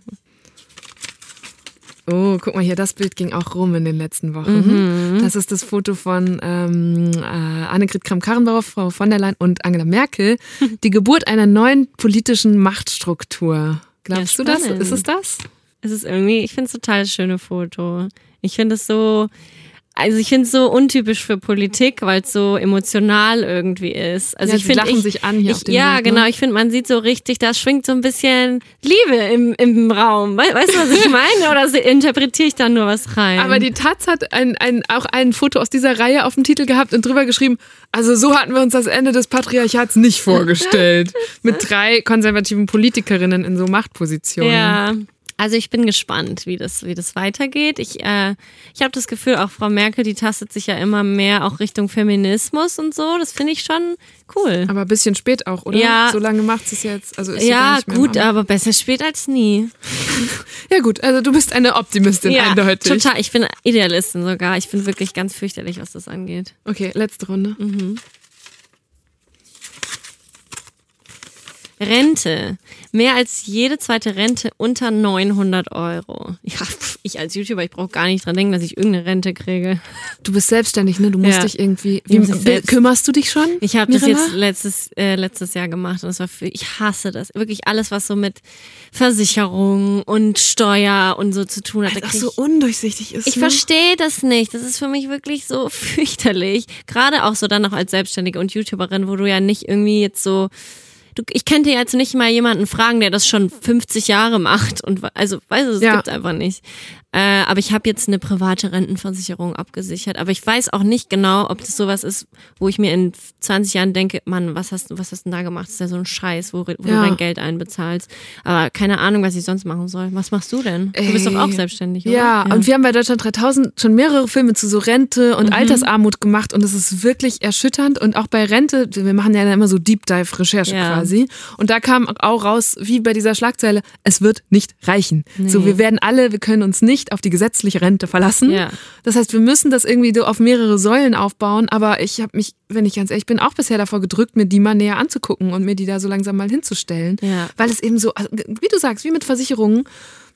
Oh, guck mal hier, das Bild ging auch rum in den letzten Wochen. Mhm. Das ist das Foto von ähm, äh, Annegret Kramp-Karrenbauer, Frau von der Leyen und Angela Merkel. Die Geburt einer neuen politischen Machtstruktur. Glaubst ja, du das? Ist es das? Es ist irgendwie, ich finde es total schöne Foto. Ich finde es so, also ich finde es so untypisch für Politik, weil es so emotional irgendwie ist. Also ja, ich finde lachen ich, sich an hier ich, auf dem Ja, Bild, ne? genau. Ich finde, man sieht so richtig, da schwingt so ein bisschen Liebe im, im Raum. Weißt du, was ich meine? Oder interpretiere ich da nur was rein? Aber die Taz hat ein, ein, auch ein Foto aus dieser Reihe auf dem Titel gehabt und drüber geschrieben, also so hatten wir uns das Ende des Patriarchats nicht vorgestellt. Mit drei konservativen Politikerinnen in so Machtpositionen. Ja. Also ich bin gespannt, wie das, wie das weitergeht. Ich, äh, ich habe das Gefühl, auch Frau Merkel, die tastet sich ja immer mehr auch Richtung Feminismus und so. Das finde ich schon cool. Aber ein bisschen spät auch, oder? Ja. So lange macht sie es jetzt. Also ist ja, gut, aber besser spät als nie. ja gut, also du bist eine Optimistin ja, eindeutig. total. Ich bin Idealistin sogar. Ich bin wirklich ganz fürchterlich, was das angeht. Okay, letzte Runde. Mhm. Rente. Mehr als jede zweite Rente unter 900 Euro. Ja, ich als YouTuber, ich brauche gar nicht dran denken, dass ich irgendeine Rente kriege. Du bist selbstständig, ne? Du musst ja. dich irgendwie. Wie, selbst, kümmerst du dich schon? Ich habe das jetzt letztes, äh, letztes Jahr gemacht und das war für, ich hasse das. Wirklich alles, was so mit Versicherung und Steuer und so zu tun hat. Weil so undurchsichtig ist. Ich ne? verstehe das nicht. Das ist für mich wirklich so fürchterlich. Gerade auch so dann noch als Selbstständige und YouTuberin, wo du ja nicht irgendwie jetzt so du, ich könnte jetzt nicht mal jemanden fragen, der das schon 50 Jahre macht und also, weißt du, das ja. gibt's einfach nicht. Äh, aber ich habe jetzt eine private Rentenversicherung abgesichert. Aber ich weiß auch nicht genau, ob das sowas ist, wo ich mir in 20 Jahren denke, Mann, was hast, was hast du denn da gemacht? Das ist ja so ein Scheiß, wo, wo Ja. du dein Geld einbezahlst. Aber keine Ahnung, was ich sonst machen soll. Was machst du denn? Du bist doch auch Ey. selbstständig, oder? Ja, und wir haben bei Deutschland 3000 schon mehrere Filme zu so Rente und Altersarmut gemacht und es ist wirklich erschütternd und auch bei Rente, wir machen ja immer so Deep Dive Recherche Ja. quasi und da kam auch raus, wie bei dieser Schlagzeile, es wird nicht reichen. So, wir werden alle, wir können uns nicht auf die gesetzliche Rente verlassen. Ja. Das heißt, wir müssen das irgendwie so auf mehrere Säulen aufbauen, aber ich habe mich, wenn ich ganz ehrlich bin, auch bisher davor gedrückt, mir die mal näher anzugucken und mir die da so langsam mal hinzustellen. Ja. Weil es eben so, also, wie du sagst, wie mit Versicherungen,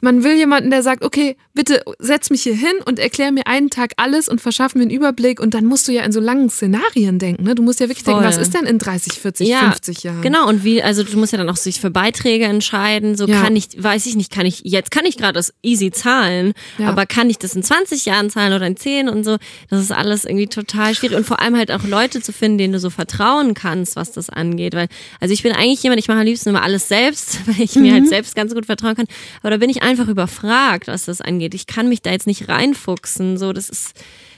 man will jemanden, der sagt, okay, bitte setz mich hier hin und erklär mir einen Tag alles und verschaff mir einen Überblick und dann musst du ja in so langen Szenarien denken. Ne? Du musst ja wirklich denken, Voll. was ist denn in 30, 40, 50 Jahren? Genau, und wie, also du musst ja dann auch sich für Beiträge entscheiden. So Ja. kann ich, weiß ich nicht, kann ich, jetzt kann ich gerade das easy zahlen, Ja. aber kann ich das in 20 Jahren zahlen oder in 10 und so? Das ist alles irgendwie total schwierig. Und vor allem halt auch Leute zu finden, denen du so vertrauen kannst, was das angeht. Weil, also ich bin eigentlich jemand, ich mache am liebsten immer alles selbst, weil ich mir Mhm. halt selbst ganz gut vertrauen kann. Aber da bin ich einfach überfragt, was das angeht. Ich kann mich da jetzt nicht reinfuchsen. So, das ist.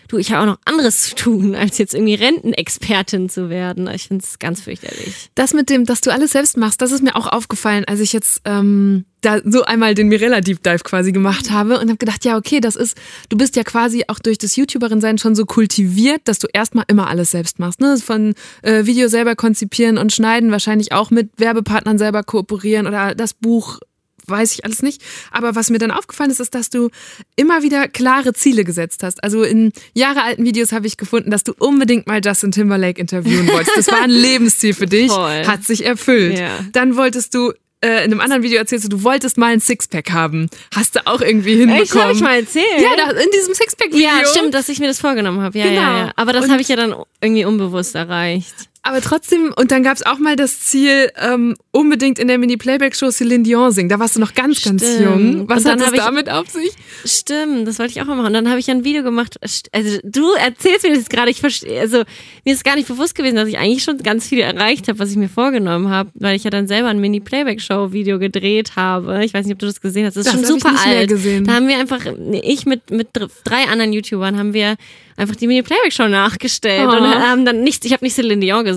Du, ich habe auch noch anderes zu tun, als jetzt irgendwie Rentenexpertin zu werden. Ich finde es ganz fürchterlich. Das mit dem, dass du alles selbst machst, das ist mir auch aufgefallen, als ich jetzt ähm, da so einmal den Mirella Deep Dive quasi gemacht habe und habe gedacht, ja, okay, das ist, du bist ja quasi auch durch das YouTuberin sein schon so kultiviert, dass du erstmal immer alles selbst machst. Ne? Von äh, Video selber konzipieren und schneiden, wahrscheinlich auch mit Werbepartnern selber kooperieren oder das Buch weiß ich alles nicht. Aber was mir dann aufgefallen ist, ist, dass du immer wieder klare Ziele gesetzt hast. Also in jahrealten Videos habe ich gefunden, dass du unbedingt mal Justin Timberlake interviewen wolltest. Das war ein Lebensziel für dich, Voll. hat sich erfüllt. Ja. Dann wolltest du äh, in einem anderen Video erzählst du, du wolltest mal ein Sixpack haben. Hast du auch irgendwie hinbekommen. Echt, habe ich mal erzählt? Ja, in diesem Sixpack-Video. Ja, stimmt, dass ich mir das vorgenommen habe. Ja, Genau. ja, ja. Aber das habe ich ja dann irgendwie unbewusst erreicht. Aber trotzdem, und dann gab es auch mal das Ziel, ähm, unbedingt in der Mini-Playback-Show Celine Dion singen. Da warst du noch ganz, ganz Stimmt. jung. Was hat ich- damit auf sich? Stimmt, das wollte ich auch mal machen. Und dann habe ich ein Video gemacht. Also du erzählst mir das gerade. Ich verstehe. Also mir ist gar nicht bewusst gewesen, dass ich eigentlich schon ganz viel erreicht habe, was ich mir vorgenommen habe, weil ich ja dann selber ein Mini-Playback-Show-Video gedreht habe. Ich weiß nicht, ob du das gesehen hast. Das ist Das schon super alt. gesehen. Da haben wir einfach, ich mit mit dr- drei anderen YouTubern haben wir einfach die Mini-Playback-Show nachgestellt Oh. und haben dann nicht, ich habe nicht Celine Dion gesungen,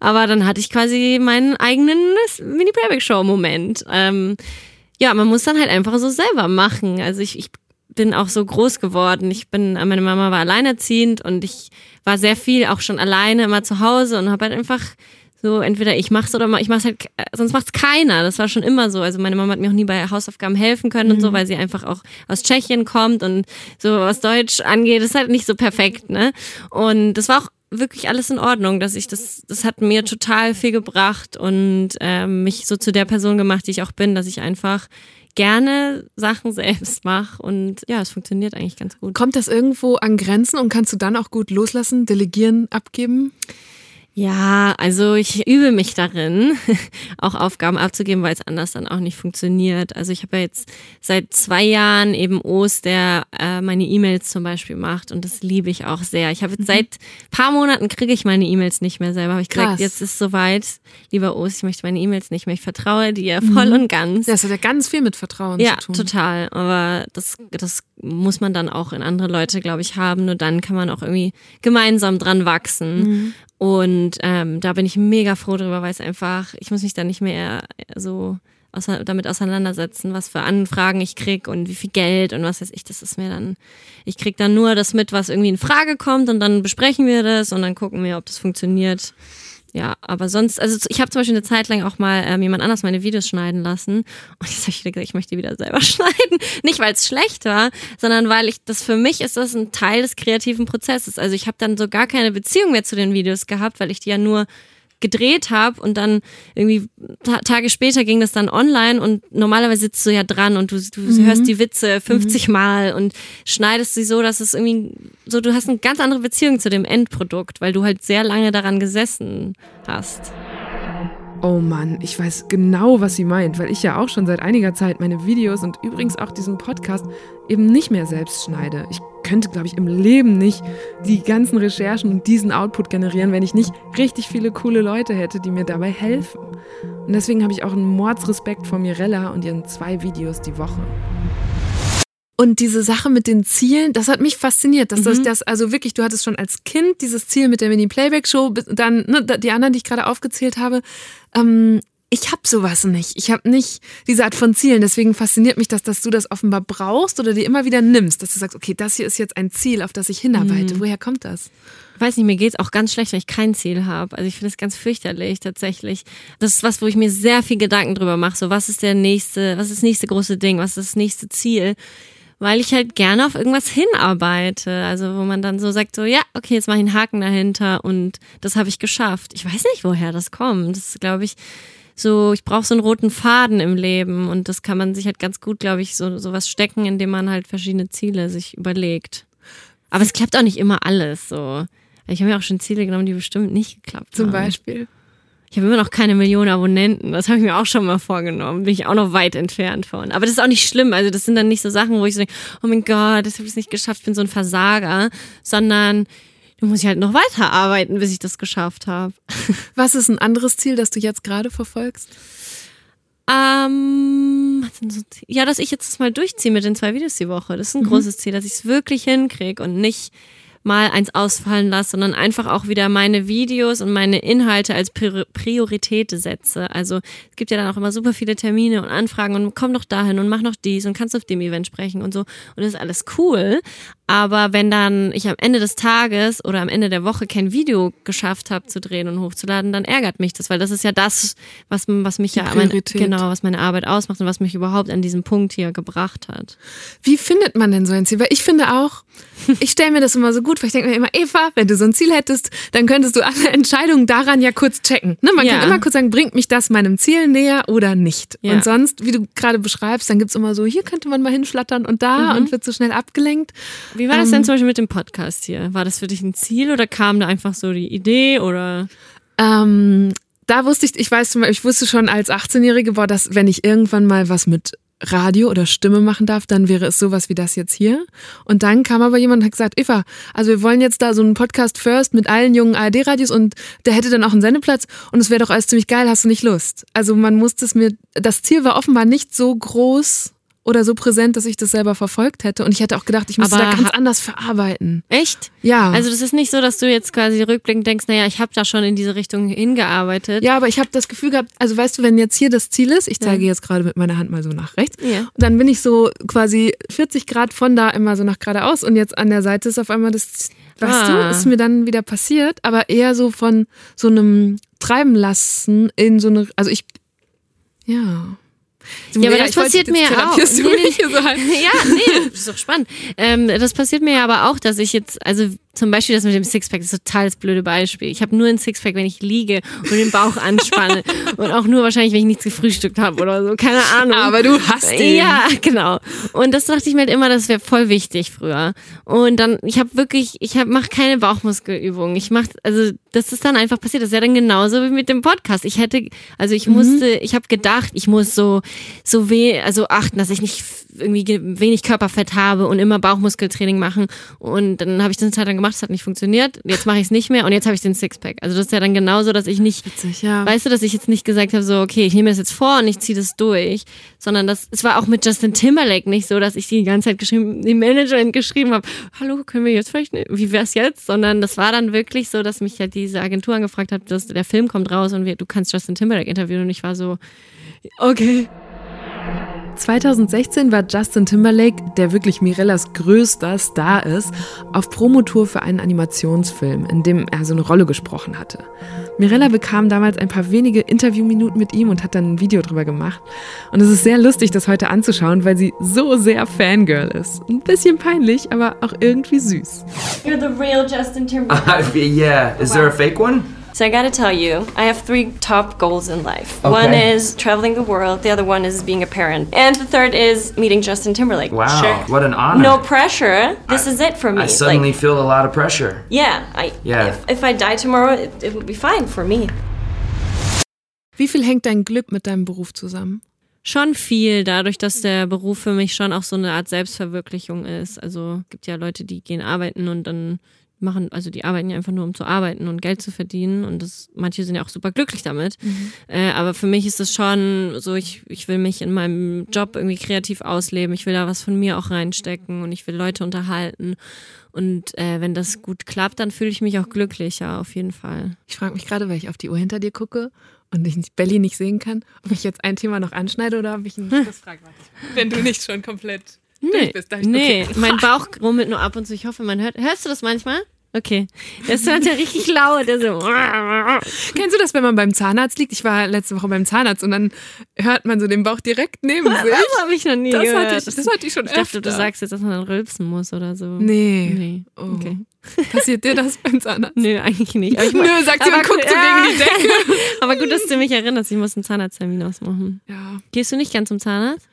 aber dann hatte ich quasi meinen eigenen Mini-Playback-Show-Moment. Ähm, ja, man muss dann halt einfach so selber machen. Also ich, ich bin auch so groß geworden. Ich bin, meine Mama war alleinerziehend und ich war sehr viel auch schon alleine immer zu Hause und habe halt einfach so entweder ich mach's oder ich mach's halt, sonst macht's keiner. Das war schon immer so. Also meine Mama hat mir auch nie bei Hausaufgaben helfen können und so, weil sie einfach auch aus Tschechien kommt und so was Deutsch angeht, ist halt nicht so perfekt, ne? Und das war auch wirklich alles in Ordnung, dass ich das, das hat mir total viel gebracht und ähm, mich so zu der Person gemacht, die ich auch bin, dass ich einfach gerne Sachen selbst mache und ja, es funktioniert eigentlich ganz gut. Kommt das irgendwo an Grenzen und kannst du dann auch gut loslassen, delegieren, abgeben? Ja, also ich übe mich darin, auch Aufgaben abzugeben, weil es anders dann auch nicht funktioniert. Also ich habe ja jetzt seit zwei Jahren eben O's, der äh, meine E-Mails zum Beispiel macht und das liebe ich auch sehr. Ich habe jetzt seit paar Monaten kriege ich meine E-Mails nicht mehr selber. Habe ich gesagt, Krass. jetzt ist soweit, lieber O's, ich möchte meine E-Mails nicht mehr. Ich vertraue dir voll und ganz. Das hat ja ganz viel mit Vertrauen Ja, zu tun. total. Aber das, das muss man dann auch in andere Leute, glaube ich, haben. Nur dann kann man auch irgendwie gemeinsam dran wachsen. Und ähm, da bin ich mega froh drüber, weil es einfach, ich muss mich da nicht mehr so außer, damit auseinandersetzen, was für Anfragen ich krieg und wie viel Geld und was weiß ich. Das ist mir dann, ich krieg dann nur das mit, was irgendwie in Frage kommt und dann besprechen wir das und dann gucken wir, ob das funktioniert. Ja, aber sonst, also ich habe zum Beispiel eine Zeit lang auch mal ähm, jemand anders meine Videos schneiden lassen und jetzt habe ich wieder gesagt, ich möchte die wieder selber schneiden. Nicht, weil es schlecht war, sondern weil ich, das für mich ist das ein Teil des kreativen Prozesses. Also ich habe dann so gar keine Beziehung mehr zu den Videos gehabt, weil ich die ja nur gedreht habe und dann irgendwie ta Tage später ging das dann online und normalerweise sitzt du ja dran und du, du hörst die Witze 50 Mal und schneidest sie so, dass es irgendwie so, du hast eine ganz andere Beziehung zu dem Endprodukt, weil du halt sehr lange daran gesessen hast. Oh Mann, ich weiß genau, was sie meint, weil ich ja auch schon seit einiger Zeit meine Videos und übrigens auch diesen Podcast eben nicht mehr selbst schneide. Ich könnte, glaube ich, im Leben nicht die ganzen Recherchen und diesen Output generieren, wenn ich nicht richtig viele coole Leute hätte, die mir dabei helfen. Und deswegen habe ich auch einen Mordsrespekt vor Mirella und ihren zwei Videos die Woche. Und diese Sache mit den Zielen, das hat mich fasziniert, dass das, das, also wirklich, du hattest schon als Kind dieses Ziel mit der Mini-Playback-Show, dann ne, die anderen, die ich gerade aufgezählt habe. Ähm, ich habe sowas nicht. Ich habe nicht diese Art von Zielen. Deswegen fasziniert mich das, dass du das offenbar brauchst oder dir immer wieder nimmst, dass du sagst, okay, das hier ist jetzt ein Ziel, auf das ich hinarbeite. Woher kommt das? Ich weiß nicht, mir geht's auch ganz schlecht, wenn ich kein Ziel habe. Also ich finde es ganz fürchterlich tatsächlich. Das ist was, wo ich mir sehr viel Gedanken drüber mache. So, was ist der nächste, was ist das nächste große Ding, was ist das nächste Ziel? Weil ich halt gerne auf irgendwas hinarbeite. Also wo man dann so sagt, so, ja, okay, jetzt mache ich einen Haken dahinter und das habe ich geschafft. Ich weiß nicht, woher das kommt. Das ist, glaube ich, so, ich brauche so einen roten Faden im Leben und das kann man sich halt ganz gut, glaube ich, so sowas stecken, indem man halt verschiedene Ziele sich überlegt. Aber es klappt auch nicht immer alles so. Ich habe mir auch schon Ziele genommen, die bestimmt nicht geklappt Zum haben. Beispiel. Ich habe immer noch keine Millionen Abonnenten. Das habe ich mir auch schon mal vorgenommen. Bin ich auch noch weit entfernt von. Aber das ist auch nicht schlimm. Also das sind dann nicht so Sachen, wo ich so denke, oh mein Gott, das habe ich nicht geschafft, ich bin so ein Versager. Sondern du musst halt noch weiterarbeiten, bis ich das geschafft habe. Was ist ein anderes Ziel, das du jetzt gerade verfolgst? Ähm, ja, dass ich jetzt das mal durchziehe mit den zwei Videos die Woche. Das ist ein großes Ziel, dass ich es wirklich hinkriege und nicht mal eins ausfallen lasse, sondern einfach auch wieder meine Videos und meine Inhalte als Prior- Priorität setze. Also es gibt ja dann auch immer super viele Termine und Anfragen und komm doch dahin und mach noch dies und kannst auf dem Event sprechen und so. Und das ist alles cool. Aber wenn dann ich am Ende des Tages oder am Ende der Woche kein Video geschafft habe zu drehen und hochzuladen, dann ärgert mich das, weil das ist ja das, was, was mich ja mein, genau, was meine Arbeit ausmacht und was mich überhaupt an diesem Punkt hier gebracht hat. Wie findet man denn so ein Ziel? Weil ich finde auch, ich stelle mir das immer so gut vor. Ich denke mir immer, Eva, wenn du so ein Ziel hättest, dann könntest du alle Entscheidungen daran ja kurz checken. Ne? Man Ja. kann immer kurz sagen, bringt mich das meinem Ziel näher oder nicht. Ja. Und sonst, wie du gerade beschreibst, dann gibt's immer so, hier könnte man mal hinflattern und da Mhm. und wird so schnell abgelenkt. Wie war das denn zum Beispiel mit dem Podcast hier? War das für dich ein Ziel oder kam da einfach so die Idee oder? Ähm, da wusste ich, ich weiß, zum Beispiel, ich wusste schon als 18-Jährige, boah, dass wenn ich irgendwann mal was mit Radio oder Stimme machen darf, dann wäre es sowas wie das jetzt hier. Und dann kam aber jemand und hat gesagt, Eva, also wir wollen jetzt da so einen Podcast First mit allen jungen ARD-Radios und der hätte dann auch einen Sendeplatz und es wäre doch alles ziemlich geil, hast du nicht Lust? Also man musste es mir, das Ziel war offenbar nicht so groß oder so präsent, dass ich das selber verfolgt hätte und ich hätte auch gedacht, ich müsste Aber da ganz anders verarbeiten. Echt? Ja. Also das ist nicht so, dass du jetzt quasi rückblickend denkst, naja, ich habe da schon in diese Richtung hingearbeitet. Ja, aber ich habe das Gefühl gehabt, also weißt du, wenn jetzt hier das Ziel ist, ich zeige jetzt gerade mit meiner Hand mal so nach rechts, Ja. dann bin ich so quasi 40 Grad von da immer so nach geradeaus und jetzt an der Seite ist auf einmal das, weißt Ah. du, ist mir dann wieder passiert, aber eher so von so einem Treiben lassen in so eine, also ich, ja. Ja, aber das passiert mir auch. therapierst du Nee, nee. so halb. Ja, nee, das ist doch spannend. Ähm, das passiert mir ja aber auch, dass ich jetzt, also zum Beispiel das mit dem Sixpack, das ist total das blöde Beispiel. Ich habe nur ein Sixpack, wenn ich liege und den Bauch anspanne. und auch nur wahrscheinlich, wenn ich nichts gefrühstückt habe oder so. Keine Ahnung. Aber du hast den. Ja, genau. Und das dachte ich mir halt immer, das wäre voll wichtig früher. Und dann, ich habe wirklich, ich hab, mach keine Bauchmuskelübungen. Ich mach, also das ist dann einfach passiert. Das ist ja dann genauso wie mit dem Podcast. Ich hätte, also ich musste, ich habe gedacht, ich muss so, so weh, also achten, dass ich nicht irgendwie ge- wenig Körperfett habe und immer Bauchmuskeltraining machen. Und dann habe ich das eine Zeit lang gemacht, es hat nicht funktioniert. Jetzt mache ich es nicht mehr und jetzt habe ich den Sixpack. Also das ist ja dann genauso, dass ich nicht Witzig, ja. Weißt du, dass ich jetzt nicht gesagt habe, so, okay, ich nehme das jetzt vor und ich ziehe das durch, sondern das, es war auch mit Justin Timberlake nicht so, dass ich die ganze Zeit geschrieben, die Managerin geschrieben habe, hallo, können wir jetzt vielleicht, wie wär's jetzt? Sondern das war dann wirklich so, dass mich halt diese Agentur angefragt hat, dass der Film kommt raus und wir, du kannst Justin Timberlake interviewen und ich war so, okay. 2016 war Justin Timberlake, der wirklich Mirellas größter Star ist, auf Promotour für einen Animationsfilm, in dem er so eine Rolle gesprochen hatte. Mirella bekam damals ein paar wenige Interviewminuten mit ihm und hat dann ein Video drüber gemacht. Und es ist sehr lustig, das heute anzuschauen, weil sie so sehr Fangirl ist. Ein bisschen peinlich, aber auch irgendwie süß. You're the real Justin Timberlake. Uh, yeah. Is there a fake one? So I gotta tell you, I have three top goals in life. Okay. One is traveling the world, the other one is being a parent, and the third is meeting Justin Timberlake. Wow. Sure. What an honor. No pressure. This is it for me. I suddenly like, feel a lot of pressure. yeah, I Yeah. If, if I die tomorrow, it, it would be fine for me. Wie viel hängt dein Glück mit deinem Beruf zusammen? Schon viel, dadurch, dass der Beruf für mich schon auch so eine Art Selbstverwirklichung ist. Also gibt ja Leute, die gehen arbeiten und dann machen, also die arbeiten ja einfach nur, um zu arbeiten und Geld zu verdienen. Und das, manche sind ja auch super glücklich damit. Mhm. Äh, aber für mich ist es schon so, ich, ich will mich in meinem Job irgendwie kreativ ausleben. Ich will da was von mir auch reinstecken und ich will Leute unterhalten. Und äh, wenn das gut klappt, dann fühle ich mich auch glücklicher, auf jeden Fall. Ich frage mich gerade, weil ich auf die Uhr hinter dir gucke und ich Belly nicht sehen kann, ob ich jetzt ein Thema noch anschneide oder ob ich nicht das frage. Wenn du nicht schon komplett durch bist. dann- Nee, okay. mein Bauch rummelt nur ab und zu. Ich hoffe, man hört. Hörst du das manchmal? Okay. Das hört ja richtig laut. Der so. Kennst du das, wenn man beim Zahnarzt liegt? Ich war letzte Woche beim Zahnarzt und dann hört man so den Bauch direkt neben sich. Das habe ich noch nie Das gehört. hatte ich, das hatte ich schon ich dachte, öfter. du sagst jetzt, dass man dann rülpsen muss oder so. Nee. Nee. Oh. Okay. Passiert dir das beim Zahnarzt? Nö, eigentlich nicht. Aber ich Nö, sagt sie und guckt so ja. gegen die Decke. Aber gut, dass du mich erinnerst. Ich muss einen Zahnarzttermin ausmachen. Ja. Gehst du nicht gern zum Zahnarzt?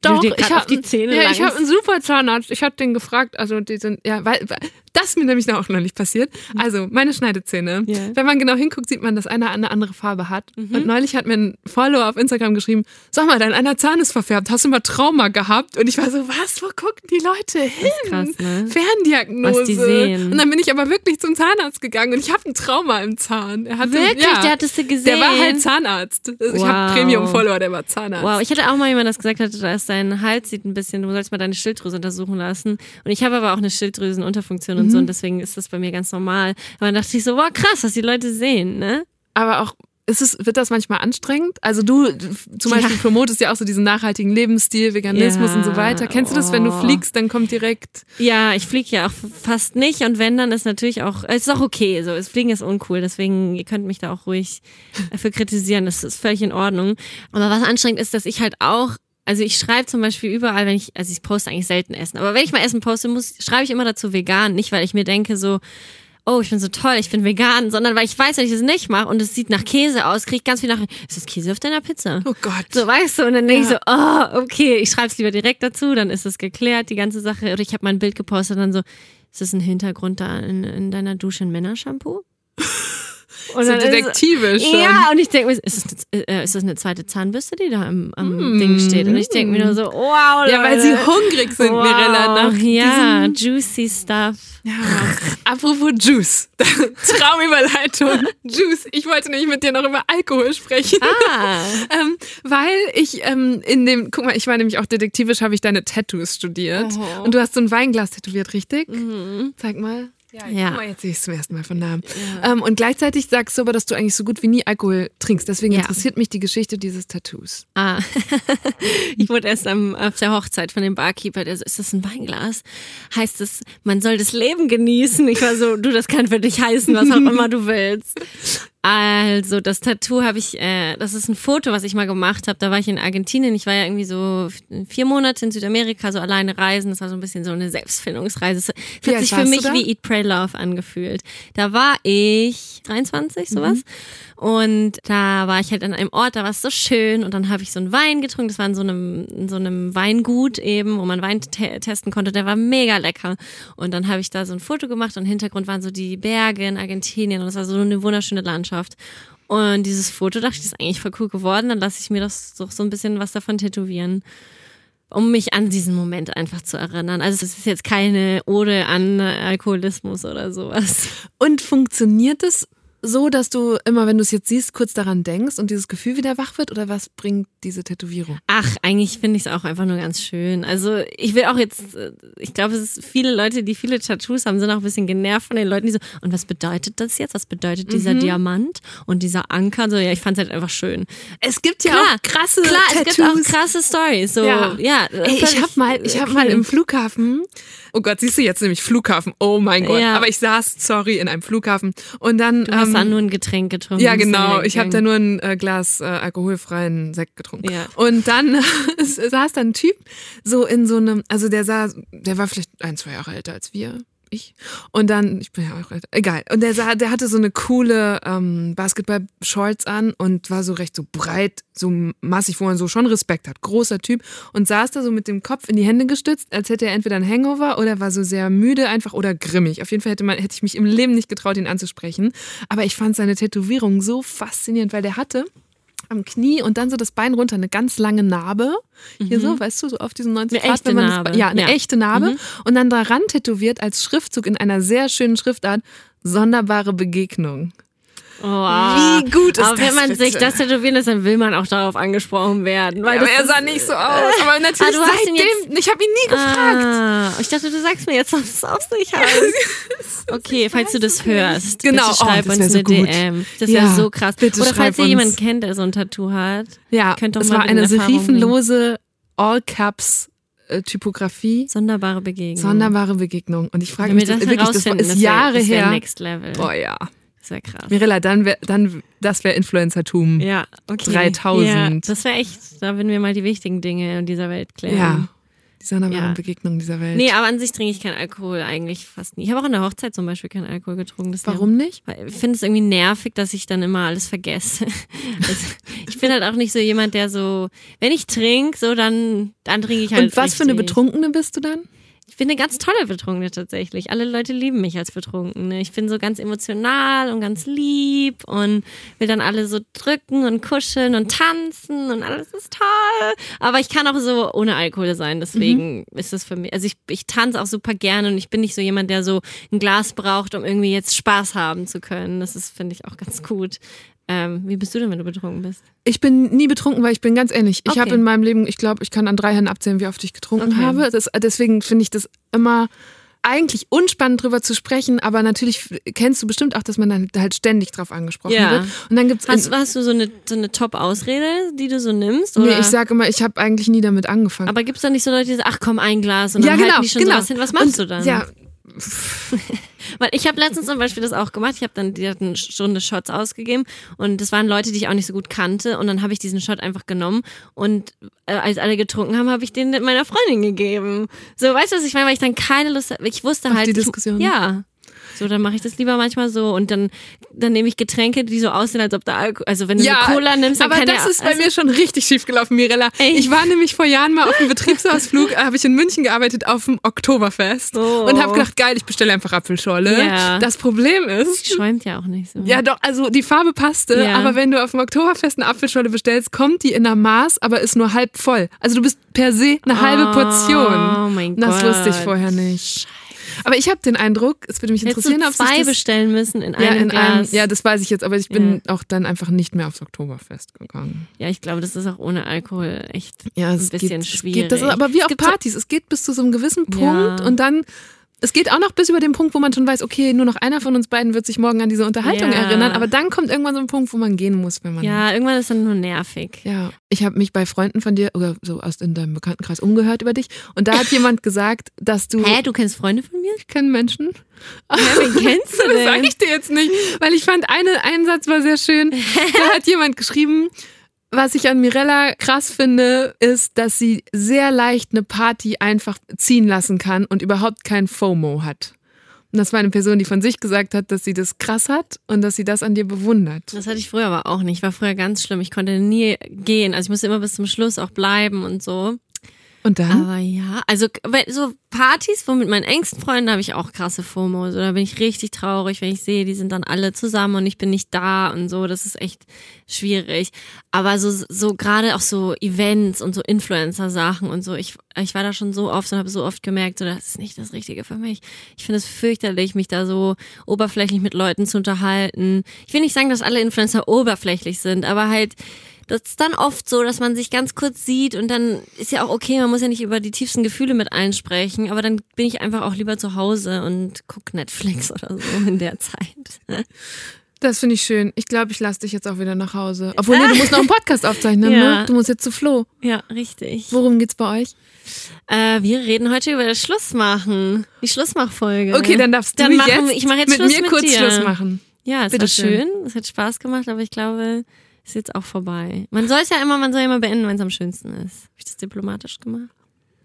Doch, ich habe die Zähne ja, ich habe einen super Zahnarzt. Ich habe den gefragt, also die sind ja, weil weil- das ist mir nämlich auch noch nicht passiert. Also meine Schneidezähne. Ja. Wenn man genau hinguckt, sieht man, dass einer eine andere Farbe hat. Und neulich hat mir ein Follower auf Instagram geschrieben: Sag mal, dein einer Zahn ist verfärbt. Hast du mal Trauma gehabt? Und ich war so, was? Wo gucken die Leute hin? krass, ne? Ferndiagnose. Was die sehen. Und dann bin ich aber wirklich zum Zahnarzt gegangen und ich habe ein Trauma im Zahn. Er hatte, Wirklich? Ja, Der hattest du gesehen? Der war halt Zahnarzt. Ich Wow. habe Premium-Follower, der war Zahnarzt. Wow, ich hatte auch mal jemand, das gesagt hat, da ist dein Hals sieht ein bisschen, du sollst mal deine Schilddrüse untersuchen lassen. Und ich habe aber auch eine Schilddrüsenunterfunktion und Mhm. so und deswegen ist das bei mir ganz normal. Aber dann dachte ich so, wow, krass, was die Leute sehen, ne? Aber auch, ist es, wird das manchmal anstrengend? Also du zum Beispiel Ja. promotest ja auch so diesen nachhaltigen Lebensstil, Veganismus Ja, und so weiter. Kennst du das, wenn du oh. fliegst, dann kommt direkt. Ja, ich fliege ja auch fast nicht und wenn, dann ist natürlich auch, es ist auch okay, so, das Fliegen ist uncool, deswegen, ihr könnt mich da auch ruhig dafür kritisieren, das ist völlig in Ordnung. Aber was anstrengend ist, dass ich halt auch also ich schreibe zum Beispiel überall, wenn ich, also ich poste eigentlich selten Essen, aber wenn ich mal Essen poste, muss, schreibe ich immer dazu vegan, nicht weil ich mir denke so, oh, ich bin so toll, ich bin vegan, sondern weil ich weiß, wenn ich es nicht mache und es sieht nach Käse aus, kriege ich ganz viel nach, ist das Käse auf deiner Pizza? Oh Gott. So, weißt du, und dann denke ich so, oh, okay, ich schreibe es lieber direkt dazu, dann ist es geklärt, die ganze Sache. Oder ich habe mal ein Bild gepostet und dann so, ist das ein Hintergrund da in, in deiner Dusche ein Männershampoo? Und so ist- detektivisch schon. Ja, und ich denke mir, ist das, eine, äh, ist das eine zweite Zahnbürste, die da am, am Mm. Ding steht? Und ich denke mir nur so, wow, Ja, weil sie Leute. hungrig sind, wow, Mirella, nach Ja, juicy stuff. Ja. Apropos Juice. Traumüberleitung. Juice. Ich wollte nämlich mit dir noch über Alkohol sprechen. Ah, Ähm, weil ich ähm, in dem, guck mal, ich war nämlich auch detektivisch, habe ich deine Tattoos studiert. Oh. Und du hast so ein Weinglas tätowiert, richtig? Zeig mal. Ja. Ja. Mal, jetzt sehe ich es zum ersten Mal von Namen. Ähm, und gleichzeitig sagst du aber, dass du eigentlich so gut wie nie Alkohol trinkst. Deswegen Ja. interessiert mich die Geschichte dieses Tattoos. Ah, ich wurde erst am, auf der Hochzeit von dem Barkeeper, der so, ist das ein Weinglas? Heißt es, man soll das Leben genießen? Ich war so, du, das kann für dich heißen, was auch immer du willst. Also, das Tattoo habe ich, äh, das ist ein Foto, was ich mal gemacht habe. Da war ich in Argentinien. Ich war ja irgendwie so vier Monate in Südamerika, so alleine reisen. Das war so ein bisschen so eine Selbstfindungsreise. Es Wie hat alt sich für mich wie Eat, Pray, Love angefühlt. Da war ich 23, sowas. Und da war ich halt an einem Ort, da war es so schön. Und dann habe ich so einen Wein getrunken. Das war in so einem, in so einem Weingut eben, wo man Wein te testen konnte. Der war mega lecker. Und dann habe ich da so ein Foto gemacht und im Hintergrund waren so die Berge in Argentinien. Und es war so eine wunderschöne Landschaft. Und dieses Foto dachte ich, das ist eigentlich voll cool geworden. Dann lasse ich mir das doch so ein bisschen was davon tätowieren. Um mich an diesen Moment einfach zu erinnern. Also es ist jetzt keine Ode an Alkoholismus oder sowas. Und funktioniert es so, dass du immer, wenn du es jetzt siehst, kurz daran denkst und dieses Gefühl wieder wach wird? Oder was bringt diese Tätowierung? Ach, eigentlich finde ich es auch einfach nur ganz schön. Also ich will auch jetzt, äh, ich glaube, es ist viele Leute, die viele Tattoos haben, sind auch ein bisschen genervt von den Leuten, die so, und was bedeutet das jetzt? Was bedeutet dieser Mhm. Diamant und dieser Anker? So, ja, ich fand es halt einfach schön. Es gibt ja Klar, auch krasse Klar, es gibt auch Tattoos. krasse Stories. So, Ja. ja. Ey, ich habe mal, ich hab mal im Flughafen, oh Gott, siehst du jetzt nämlich Flughafen, oh mein Gott, Ja. aber ich saß, sorry, in einem Flughafen und dann, hast da nur ein Getränk getrunken. ja genau, ich habe da nur ein äh, Glas äh, alkoholfreien Sekt getrunken Ja. und dann saß da ein Typ so in so einem, also der sah, der war vielleicht ein, zwei Jahre älter als wir. Ich. Und dann, ich bin ja auch egal. Und der sah, der hatte so eine coole ähm, Basketball-Shorts an und war so recht so breit, so massig, wo man so schon Respekt hat. Großer Typ. Und saß da so mit dem Kopf in die Hände gestützt, als hätte er entweder ein Hangover oder war so sehr müde einfach oder grimmig. Auf jeden Fall hätte, man, hätte ich mich im Leben nicht getraut, ihn anzusprechen. Aber ich fand seine Tätowierung so faszinierend, weil der hatte am Knie und dann so das Bein runter, eine ganz lange Narbe. Hier so, weißt du, so auf diesen 90 Mhm. Eine Grad. echte das, Narbe. ja, eine Ja. echte Narbe. Mhm. Und dann daran tätowiert als Schriftzug in einer sehr schönen Schriftart, sonderbare Begegnung. Oh, Wie gut ist Aber wenn das man bitte? sich das tätowieren lässt, dann will man auch darauf angesprochen werden. Weil aber das er sah nicht so aus. Aber natürlich Ah, hast ihn seitdem, ich habe ihn nie gefragt. Ah, ich dachte, du sagst mir jetzt, was es auf sich heißt. Okay, falls du das hörst, Genau, bitte schreib oh, uns eine so. DM. Das Ja, wäre so krass. bitte Oder falls ihr jemanden kennt, der so ein Tattoo hat. Ja, Könnt doch es mal war eine serifenlose All-Caps-Typografie. Sonderbare Begegnung. Sonderbare Begegnung. Und ich frage Wenn mich, das, wirklich, das herausfinden, ist Jahre das her. Next Level. Boah, ja. Das wäre krass. Mirella, dann wär, dann, das wäre Influencertum. Ja, okay. 3000. Ja, das wäre echt, da würden wir mal die wichtigen Dinge in dieser Welt klären. Ja. Die sonderbaren Ja. Begegnungen dieser Welt. Nee, aber an sich trinke ich keinen Alkohol eigentlich fast nie. Ich habe auch an der Hochzeit zum Beispiel keinen Alkohol getrunken. Das Warum nicht? Weil Ich finde es irgendwie nervig, dass ich dann immer alles vergesse. Also, ich bin halt auch nicht so jemand, der so, wenn ich trinke, so dann, dann trinke ich halt. Und was für eine richtig. Betrunkene bist du dann? Ich bin eine ganz tolle Betrunkene tatsächlich. Alle Leute lieben mich als Betrunkene. Ich bin so ganz emotional und ganz lieb und will dann alle so drücken und kuscheln und tanzen und alles ist toll. Aber ich kann auch so ohne Alkohol sein. Deswegen ist das für mich. Also ich, ich tanze auch super gerne und ich bin nicht so jemand, der so ein Glas braucht, um irgendwie jetzt Spaß haben zu können. Das ist, finde ich, auch ganz gut. Ähm, wie bist du denn, wenn du betrunken bist? Ich bin nie betrunken, weil ich bin ganz ehrlich. Ich Okay. habe in meinem Leben, ich glaube, ich kann an drei Händen abzählen, wie oft ich getrunken Okay. habe. Das, deswegen finde ich das immer eigentlich unspannend drüber zu sprechen, aber natürlich kennst du bestimmt auch, dass man dann halt ständig drauf angesprochen Ja. wird. Und dann gibt's Hast, hast du so eine, so eine Top-Ausrede, die du so nimmst? nee, Oder? ich sage immer, ich habe eigentlich nie damit angefangen. Aber gibt es da nicht so Leute, die sagen, ach komm, ein Glas und dann ja, genau, halten die schon genau. sowas hin? Was machst Und, du dann? Ja, Weil ich habe letztens zum Beispiel das auch gemacht. Ich habe dann die hatten eine Stunde Shots ausgegeben und das waren Leute, die ich auch nicht so gut kannte. Und dann habe ich diesen Shot einfach genommen und äh, als alle getrunken haben, habe ich den meiner Freundin gegeben. So, weißt du, was ich meine? Weil ich dann keine Lust hatte. Ich wusste Auf halt. die ich- Diskussion. Ja. So, dann mache ich das lieber manchmal so und dann, dann nehme ich Getränke, die so aussehen, als ob da Alkohol. Also wenn du ja, Cola nimmst, dann aber das ist bei also, mir schon richtig schief gelaufen, Mirella. Echt? Ich war nämlich vor Jahren mal auf einem Betriebsausflug, habe ich in München gearbeitet auf dem Oktoberfest Oh. und habe gedacht, geil, ich bestelle einfach Apfelschorle. Ja. Das Problem ist, schäumt ja auch nicht so. Ja, doch, also die Farbe passte, Ja. aber wenn du auf dem Oktoberfest eine Apfelschorle bestellst, kommt die in einer Maß, aber ist nur halb voll. Also du bist per se eine halbe Portion. Oh mein Das Gott. wusste ich vorher nicht. Aber ich habe den Eindruck, es würde mich Hättest interessieren, du ob zwei das bestellen müssen in ja, einem in einem, Glas. ja, das weiß ich jetzt, aber ich bin auch dann einfach nicht mehr aufs Oktoberfest gegangen. Ja, ich glaube, das ist auch ohne Alkohol echt Ja, ein bisschen geht, schwierig. Es geht, das ist aber wie Es auf Partys. Es geht bis zu so einem gewissen Punkt Ja. und dann. Es geht auch noch bis über den Punkt, wo man schon weiß, okay, nur noch einer von uns beiden wird sich morgen an diese Unterhaltung Ja. erinnern. Aber dann kommt irgendwann so ein Punkt, wo man gehen muss, wenn man. Ja, irgendwann ist dann nur nervig. Ja, ich habe mich bei Freunden von dir oder so aus in deinem Bekanntenkreis umgehört über dich und da hat jemand gesagt, dass du Hä, du kennst Freunde von mir? ich kenne Menschen. Hä, wen kennst du Das denn? sage ich dir jetzt nicht, weil ich fand eine ein Satz war sehr schön. Da hat jemand geschrieben, was ich an Mirella krass finde, ist, dass sie sehr leicht eine Party einfach ziehen lassen kann und überhaupt kein FOMO hat. Und das war eine Person, die von sich gesagt hat, dass sie das krass hat und dass sie das an dir bewundert. Das hatte ich früher aber auch nicht. War früher ganz schlimm. Ich konnte nie gehen. Also ich musste immer bis zum Schluss auch bleiben und so. Und dann? Aber ja, also so Partys, wo mit meinen engsten Freunden habe ich auch krasse FOMO. So, da bin ich richtig traurig, wenn ich sehe, die sind dann alle zusammen und ich bin nicht da und so. Das ist echt schwierig. Aber so, so gerade auch so Events und so Influencer-Sachen und so. Ich, ich war da schon so oft und habe so oft gemerkt, so, das ist nicht das Richtige für mich. Ich finde es fürchterlich, mich da so oberflächlich mit Leuten zu unterhalten. Ich will nicht sagen, dass alle Influencer oberflächlich sind, aber halt das ist dann oft so, dass man sich ganz kurz sieht und dann ist ja auch okay, man muss ja nicht über die tiefsten Gefühle mit einsprechen, aber dann bin ich einfach auch lieber zu Hause und guck Netflix oder so in der Zeit. Das finde ich schön. Ich glaube, ich lasse dich jetzt auch wieder nach Hause. Obwohl, nee, du musst noch einen Podcast aufzeichnen, Ja. ne? Du musst jetzt zu Flo. Ja, richtig. Worum geht's bei euch? Äh, wir reden heute über das Schlussmachen. Die Schlussmachfolge. Okay, dann darfst Dann du machen jetzt wir- ich mache jetzt mit Schluss mir mit kurz dir. Schluss machen. Ja, es Bitte war schön. schön. Es hat Spaß gemacht, aber ich glaube, ist jetzt auch vorbei. Man soll es ja immer, man soll ja immer beenden, wenn es am schönsten ist. Habe ich das diplomatisch gemacht?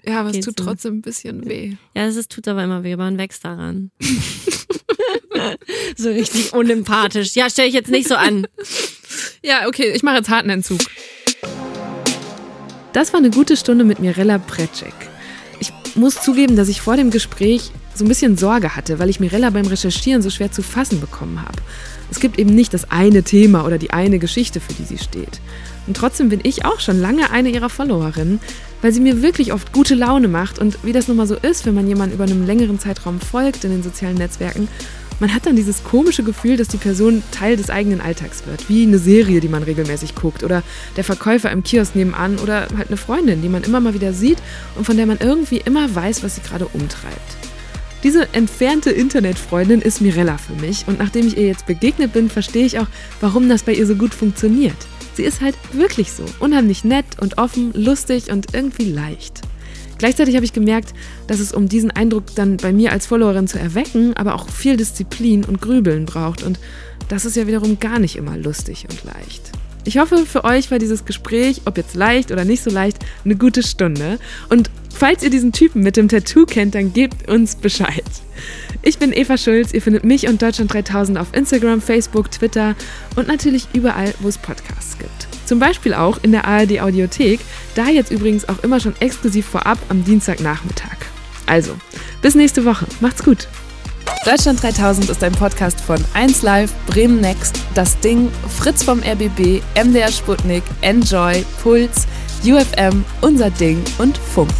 Ja, aber es Geht's tut so? trotzdem ein bisschen weh. Ja, es tut aber immer weh, man wächst daran. so richtig unempathisch. Ja, stell ich jetzt nicht so an. Ja, okay, ich mache jetzt harten Entzug. Das war eine gute Stunde mit Mirella Precek. Ich muss zugeben, dass ich vor dem Gespräch so ein bisschen Sorge hatte, weil ich Mirella beim Recherchieren so schwer zu fassen bekommen habe. Es gibt eben nicht das eine Thema oder die eine Geschichte, für die sie steht. Und trotzdem bin ich auch schon lange eine ihrer Followerinnen, weil sie mir wirklich oft gute Laune macht. Und wie das nun mal so ist, wenn man jemanden über einen längeren Zeitraum folgt in den sozialen Netzwerken, man hat dann dieses komische Gefühl, dass die Person Teil des eigenen Alltags wird. Wie eine Serie, die man regelmäßig guckt. Oder der Verkäufer im Kiosk nebenan. Oder halt eine Freundin, die man immer mal wieder sieht und von der man irgendwie immer weiß, was sie gerade umtreibt. Diese entfernte Internetfreundin ist Mirella für mich und nachdem ich ihr jetzt begegnet bin, verstehe ich auch, warum das bei ihr so gut funktioniert. Sie ist halt wirklich so, unheimlich nett und offen, lustig und irgendwie leicht. Gleichzeitig habe ich gemerkt, dass es, um diesen Eindruck dann bei mir als Followerin zu erwecken, aber auch viel Disziplin und Grübeln braucht und das ist ja wiederum gar nicht immer lustig und leicht. Ich hoffe, für euch war dieses Gespräch, ob jetzt leicht oder nicht so leicht, eine gute Stunde. Und falls ihr diesen Typen mit dem Tattoo kennt, dann gebt uns Bescheid. Ich bin Eva Schulz, ihr findet mich und Deutschland 3000 auf Instagram, Facebook, Twitter und natürlich überall, wo es Podcasts gibt. Zum Beispiel auch in der ARD Audiothek, da jetzt übrigens auch immer schon exklusiv vorab am Dienstagnachmittag. Also, bis nächste Woche. Macht's gut. Deutschland 3000 ist ein Podcast von 1Live, Bremen Next, Das Ding, Fritz vom RBB, MDR Sputnik, Enjoy, Puls, UFM, Unser Ding und Funk.